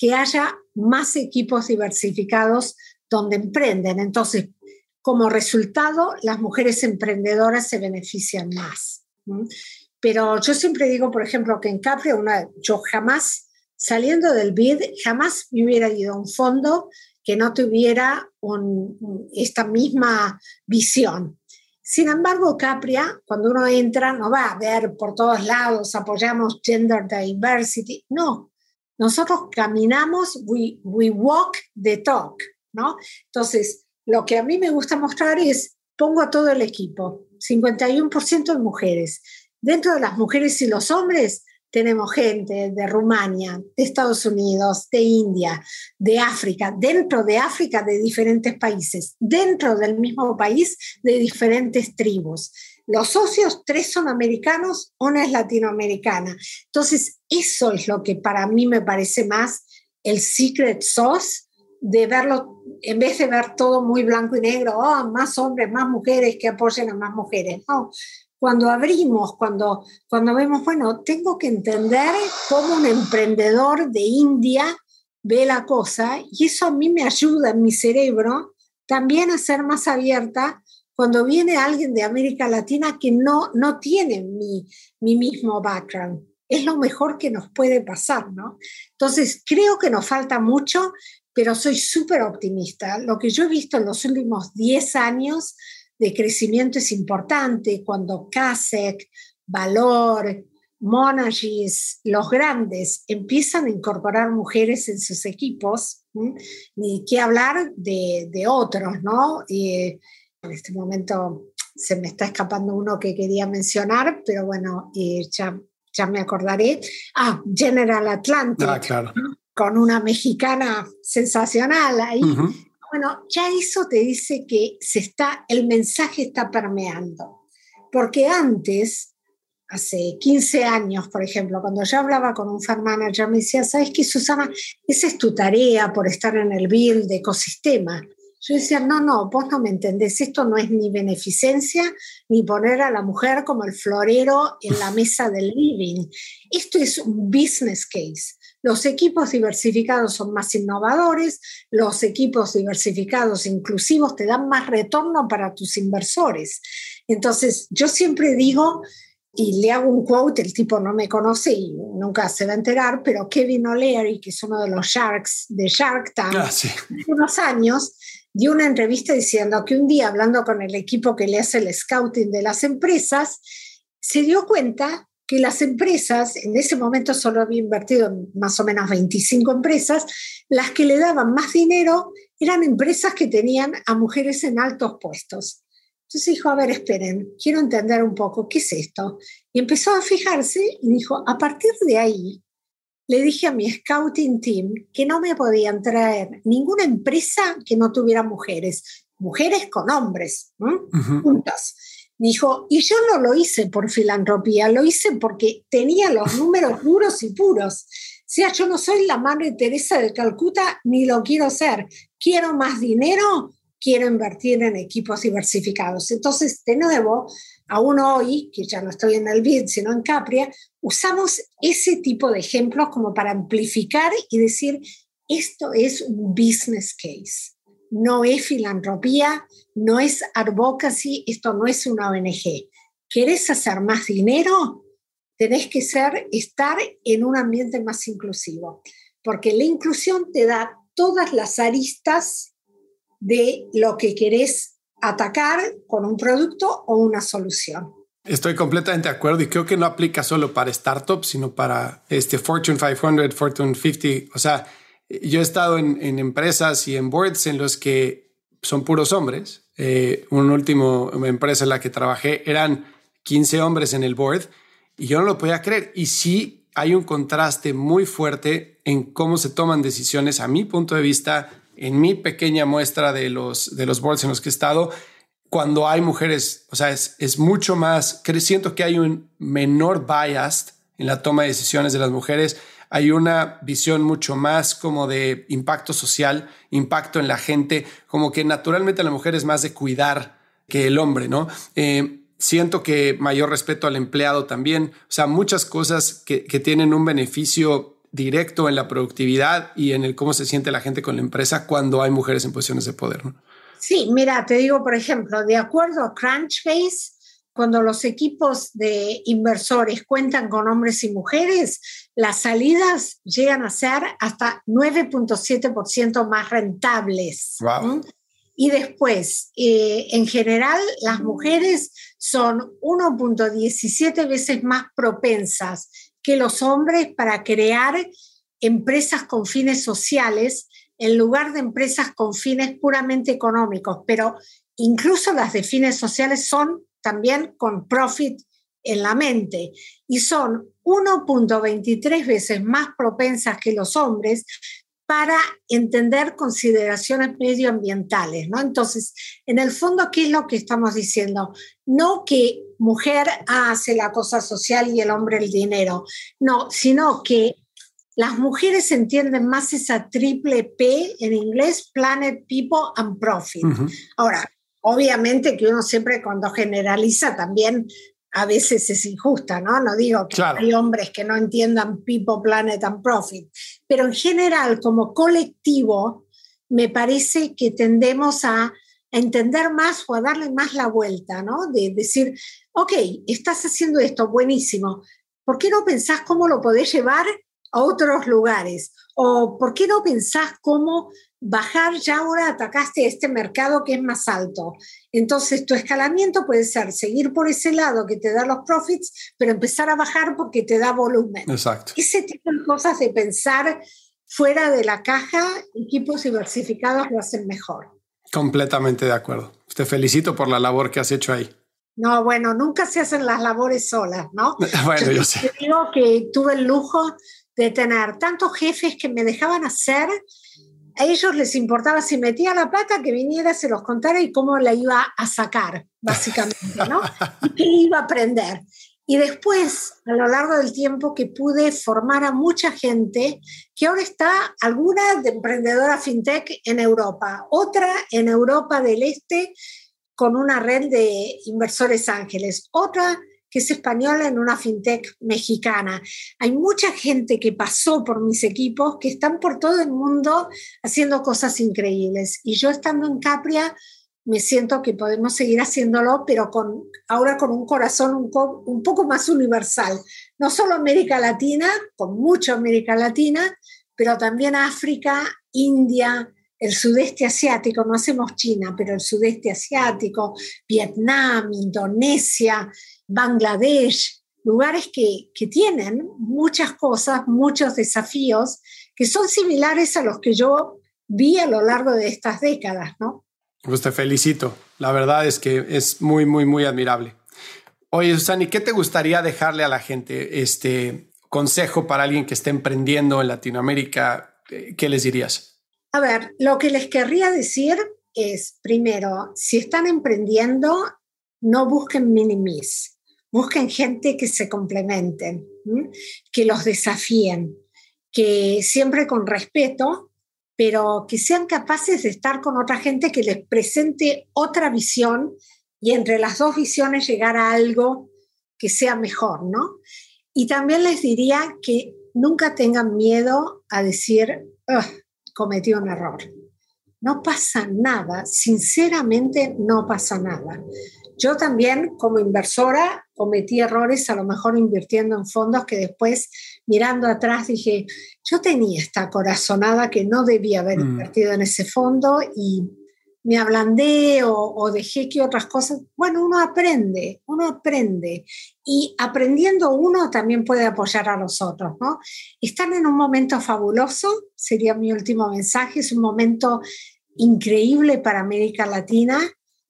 que haya más equipos diversificados donde emprenden. Entonces, como resultado las mujeres emprendedoras se benefician más. Pero yo siempre digo, por ejemplo, que en Capri, una, yo jamás, saliendo del BID, jamás me hubiera ido a un fondo que no tuviera esta misma visión. Sin embargo, Capria, cuando uno entra, no va a ver por todos lados, apoyamos gender diversity. No, nosotros caminamos, we, we walk the talk, ¿no? Entonces, lo que a mí me gusta mostrar es, pongo a todo el equipo, 51% de mujeres. Dentro de las mujeres y los hombres, tenemos gente de Rumania, de Estados Unidos, de India, de África, dentro de África de diferentes países, dentro del mismo país de diferentes tribus. Los socios, tres son americanos, una es latinoamericana. Entonces, eso es lo que para mí me parece más el secret sauce de verlo, en vez de ver todo muy blanco y negro, oh, más hombres, más mujeres que apoyen a más mujeres. No, cuando abrimos, cuando, cuando vemos, bueno, tengo que entender cómo un emprendedor de India ve la cosa y eso a mí me ayuda en mi cerebro también a ser más abierta cuando viene alguien de América Latina que no, no tiene mi, mi mismo background. Es lo mejor que nos puede pasar, ¿no? Entonces, creo que nos falta mucho, pero soy súper optimista. Lo que yo he visto en los últimos 10 años de crecimiento es importante cuando CASEC, Valor, Monagis, los grandes, empiezan a incorporar mujeres en sus equipos, ni qué hablar de, de otros, ¿no? Y en este momento se me está escapando uno que quería mencionar, pero bueno, ya, ya me acordaré. Ah, General Atlantic. Ah, claro. Con una mexicana sensacional ahí. Bueno, ya eso te dice que se está, el mensaje está permeando. Porque antes, hace 15 años, por ejemplo, cuando yo hablaba con un farm manager, me decía, ¿sabes qué, Susana? Esa es tu tarea por estar en el build de ecosistema. Yo decía, no, no, vos no me entendés, esto no es ni beneficencia, ni poner a la mujer como el florero en la mesa del living. Esto es un business case. Los equipos diversificados son más innovadores, los equipos diversificados inclusivos te dan más retorno para tus inversores. Entonces, yo siempre digo, y le hago un quote, el tipo no me conoce y nunca se va a enterar, pero Kevin O'Leary, que es uno de los Sharks de Shark Tank, ah, hace unos años, dio una entrevista diciendo que un día, hablando con el equipo que le hace el scouting de las empresas, se dio cuenta que las empresas, en ese momento solo había invertido en más o menos 25 empresas, las que le daban más dinero eran empresas que tenían a mujeres en altos puestos. Entonces dijo, a ver, esperen, quiero entender un poco qué es esto. Y empezó a fijarse y dijo, a partir de ahí, le dije a mi scouting team que no me podían traer ninguna empresa que no tuviera mujeres, mujeres con hombres, juntas. Dijo, y yo no lo hice por filantropía, lo hice porque tenía los números duros y puros. O sea, yo no soy la madre Teresa de Calcuta ni lo quiero ser. Quiero más dinero, quiero invertir en equipos diversificados. Entonces, de nuevo, aún hoy, que ya no estoy en el sino en Capria, usamos ese tipo de ejemplos como para amplificar y decir, esto es un business case no es filantropía, no es advocacy, esto no es una ONG. ¿Querés hacer más dinero? Tenés que ser, estar en un ambiente más inclusivo, porque la inclusión te da todas las aristas de lo que querés atacar con un producto o una solución. Estoy completamente de acuerdo y creo que no aplica solo para startups, sino para este Fortune 500, Fortune 50. O sea, yo he estado en, empresas y en boards en los que son puros hombres. Eh, una última empresa en la que trabajé eran 15 hombres en el board y yo no lo podía creer. Y sí hay un contraste muy fuerte en cómo se toman decisiones, a mi punto de vista, en mi pequeña muestra de los, de los boards en los que he estado, cuando hay mujeres. O sea, es, es mucho más, siento que hay un menor bias en la toma de decisiones de las mujeres hay una visión mucho más como de impacto social, impacto en la gente, como que naturalmente la mujer es más de cuidar que el hombre, ¿no? Eh, siento que mayor respeto al empleado también, o sea, muchas cosas que, tienen un beneficio directo en la productividad y en el cómo se siente la gente con la empresa cuando hay mujeres en posiciones de poder, ¿no? Sí, mira, te digo, por ejemplo, de acuerdo a Crunchbase, cuando los equipos de inversores cuentan con hombres y mujeres, las salidas llegan a ser hasta 9.7% más rentables. Y después, eh, en general, las mujeres son 1.17 veces más propensas que los hombres para crear empresas con fines sociales en lugar de empresas con fines puramente económicos, pero incluso las de fines sociales son también con profit en la mente y son 1.23 veces más propensas que los hombres para entender consideraciones medioambientales, ¿no? Entonces, en el fondo, ¿qué es lo que estamos diciendo? No que mujer hace la cosa social y el hombre el dinero, no, sino que las mujeres entienden más esa triple P en inglés, Planet, People and Profit. Ahora, obviamente que uno siempre cuando generaliza también a veces es injusta, ¿no? No digo que hay hombres que no entiendan People, Planet and Profit, pero en general como colectivo me parece que tendemos a, a entender más o a darle más la vuelta, ¿no? De decir, ok, estás haciendo esto, buenísimo. ¿Por qué no pensás cómo lo podés llevar a otros lugares? ¿O por qué no pensás cómo bajar ya ahora atacaste este mercado que es más alto? Entonces tu escalamiento puede ser seguir por ese lado que te da los profits, pero empezar a bajar porque te da volumen. Exacto. Ese tipo de cosas de pensar fuera de la caja, equipos diversificados lo hacen mejor. Completamente de acuerdo. Te felicito por la labor que has hecho ahí. No, bueno, nunca se hacen las labores solas, ¿no? bueno, yo sé. Te digo que tuve el lujo de tener tantos jefes que me dejaban hacer, a ellos les importaba si metía la plata que viniera, se los contara y cómo la iba a sacar, básicamente, ¿no? y qué iba a aprender. Y después, a lo largo del tiempo que pude formar a mucha gente, que ahora está alguna de emprendedora fintech en Europa, otra en Europa del Este con una red de inversores ángeles, otra es española en una fintech mexicana. Hay mucha gente que pasó por mis equipos que están por todo el mundo haciendo cosas increíbles. Y yo estando en Capria, me siento que podemos seguir haciéndolo, pero con, ahora con un corazón un, un poco más universal. No solo América Latina, con mucha América Latina, pero también África, India, el sudeste asiático, no hacemos China, pero el sudeste asiático, Vietnam, Indonesia, Bangladesh, lugares que, que, tienen muchas cosas, muchos desafíos que son similares a los que yo vi a lo largo de estas décadas, ¿no? Pues te felicito. La verdad es que es muy, muy, muy admirable. Oye, Susani, ¿qué te gustaría dejarle a la gente? Este consejo para alguien que esté emprendiendo en Latinoamérica, ¿qué les dirías? A ver, lo que les querría decir es, primero, si están emprendiendo, no busquen minimis busquen gente que se complementen, que los desafíen, que siempre con respeto, pero que sean capaces de estar con otra gente que les presente otra visión y entre las dos visiones llegar a algo que sea mejor, ¿no? Y también les diría que nunca tengan miedo a decir, cometí un error. No pasa nada, sinceramente no pasa nada. Yo también como inversora cometí errores, a lo mejor invirtiendo en fondos que después mirando atrás dije, yo tenía esta corazonada que no debía haber mm. invertido en ese fondo y me ablandé o, dejé que otras cosas, bueno, uno aprende, uno aprende y aprendiendo uno también puede apoyar a los otros, ¿no? Están en un momento fabuloso, sería mi último mensaje, es un momento increíble para América Latina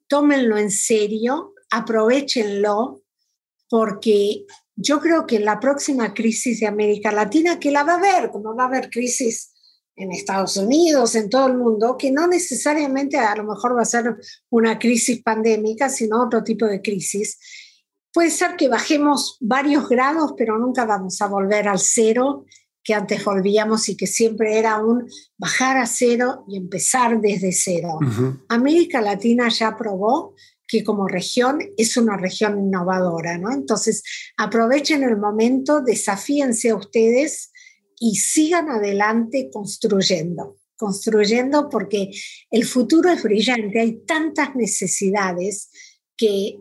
tómenlo en serio, aprovechenlo, porque yo creo que la próxima crisis de América Latina, que la va a haber, como va a haber crisis en Estados Unidos, en todo el mundo, que no necesariamente a lo mejor va a ser una crisis pandémica, sino otro tipo de crisis. Puede ser que bajemos varios grados, pero nunca vamos a volver al cero que antes volvíamos y que siempre era un bajar a cero y empezar desde cero. América Latina ya probó que como región es una región innovadora, ¿no? Entonces, aprovechen el momento, desafíense a ustedes y sigan adelante construyendo. construyendo porque el futuro es brillante, hay tantas necesidades que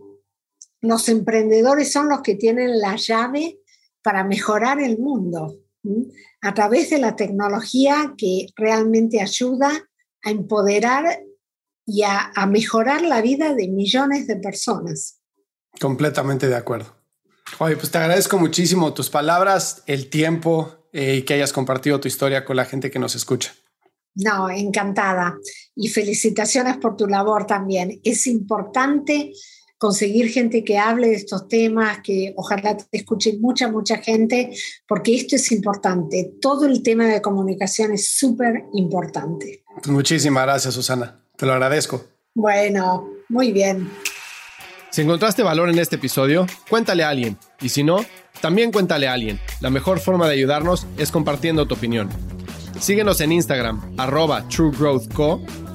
los emprendedores son los que tienen la llave para mejorar el mundo a través de la tecnología que realmente ayuda a empoderar y a, mejorar la vida de millones de personas. Completamente de acuerdo. Oye, pues te agradezco muchísimo tus palabras, el tiempo eh, y que hayas compartido tu historia con la gente que nos escucha. No, encantada. Y felicitaciones por tu labor también. Es importante conseguir gente que hable de estos temas, que ojalá te escuche mucha, mucha gente, porque esto es importante. Todo el tema de comunicación es súper importante. Muchísimas gracias, Susana. Te lo agradezco. Bueno, muy bien. Si encontraste valor en este episodio, cuéntale a alguien. Y si no, también cuéntale a alguien. La mejor forma de ayudarnos es compartiendo tu opinión. Síguenos en Instagram, arroba truegrowthco,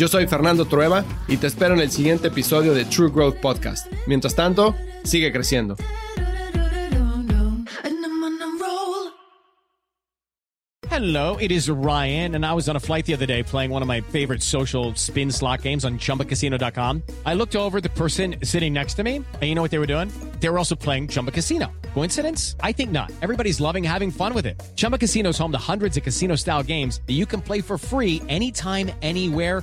Yo soy Fernando Trueba y te espero en el siguiente episodio de True Growth Podcast. Mientras tanto, sigue creciendo. Hello, it is Ryan, and I was on a flight the other day playing one of my favorite social spin slot games on chumbacasino.com. I looked over the person sitting next to me, and you know what they were doing? They were also playing Chumba Casino. Coincidence? I think not. Everybody's loving having fun with it. Chumba Casino is home to hundreds of casino style games that you can play for free anytime, anywhere,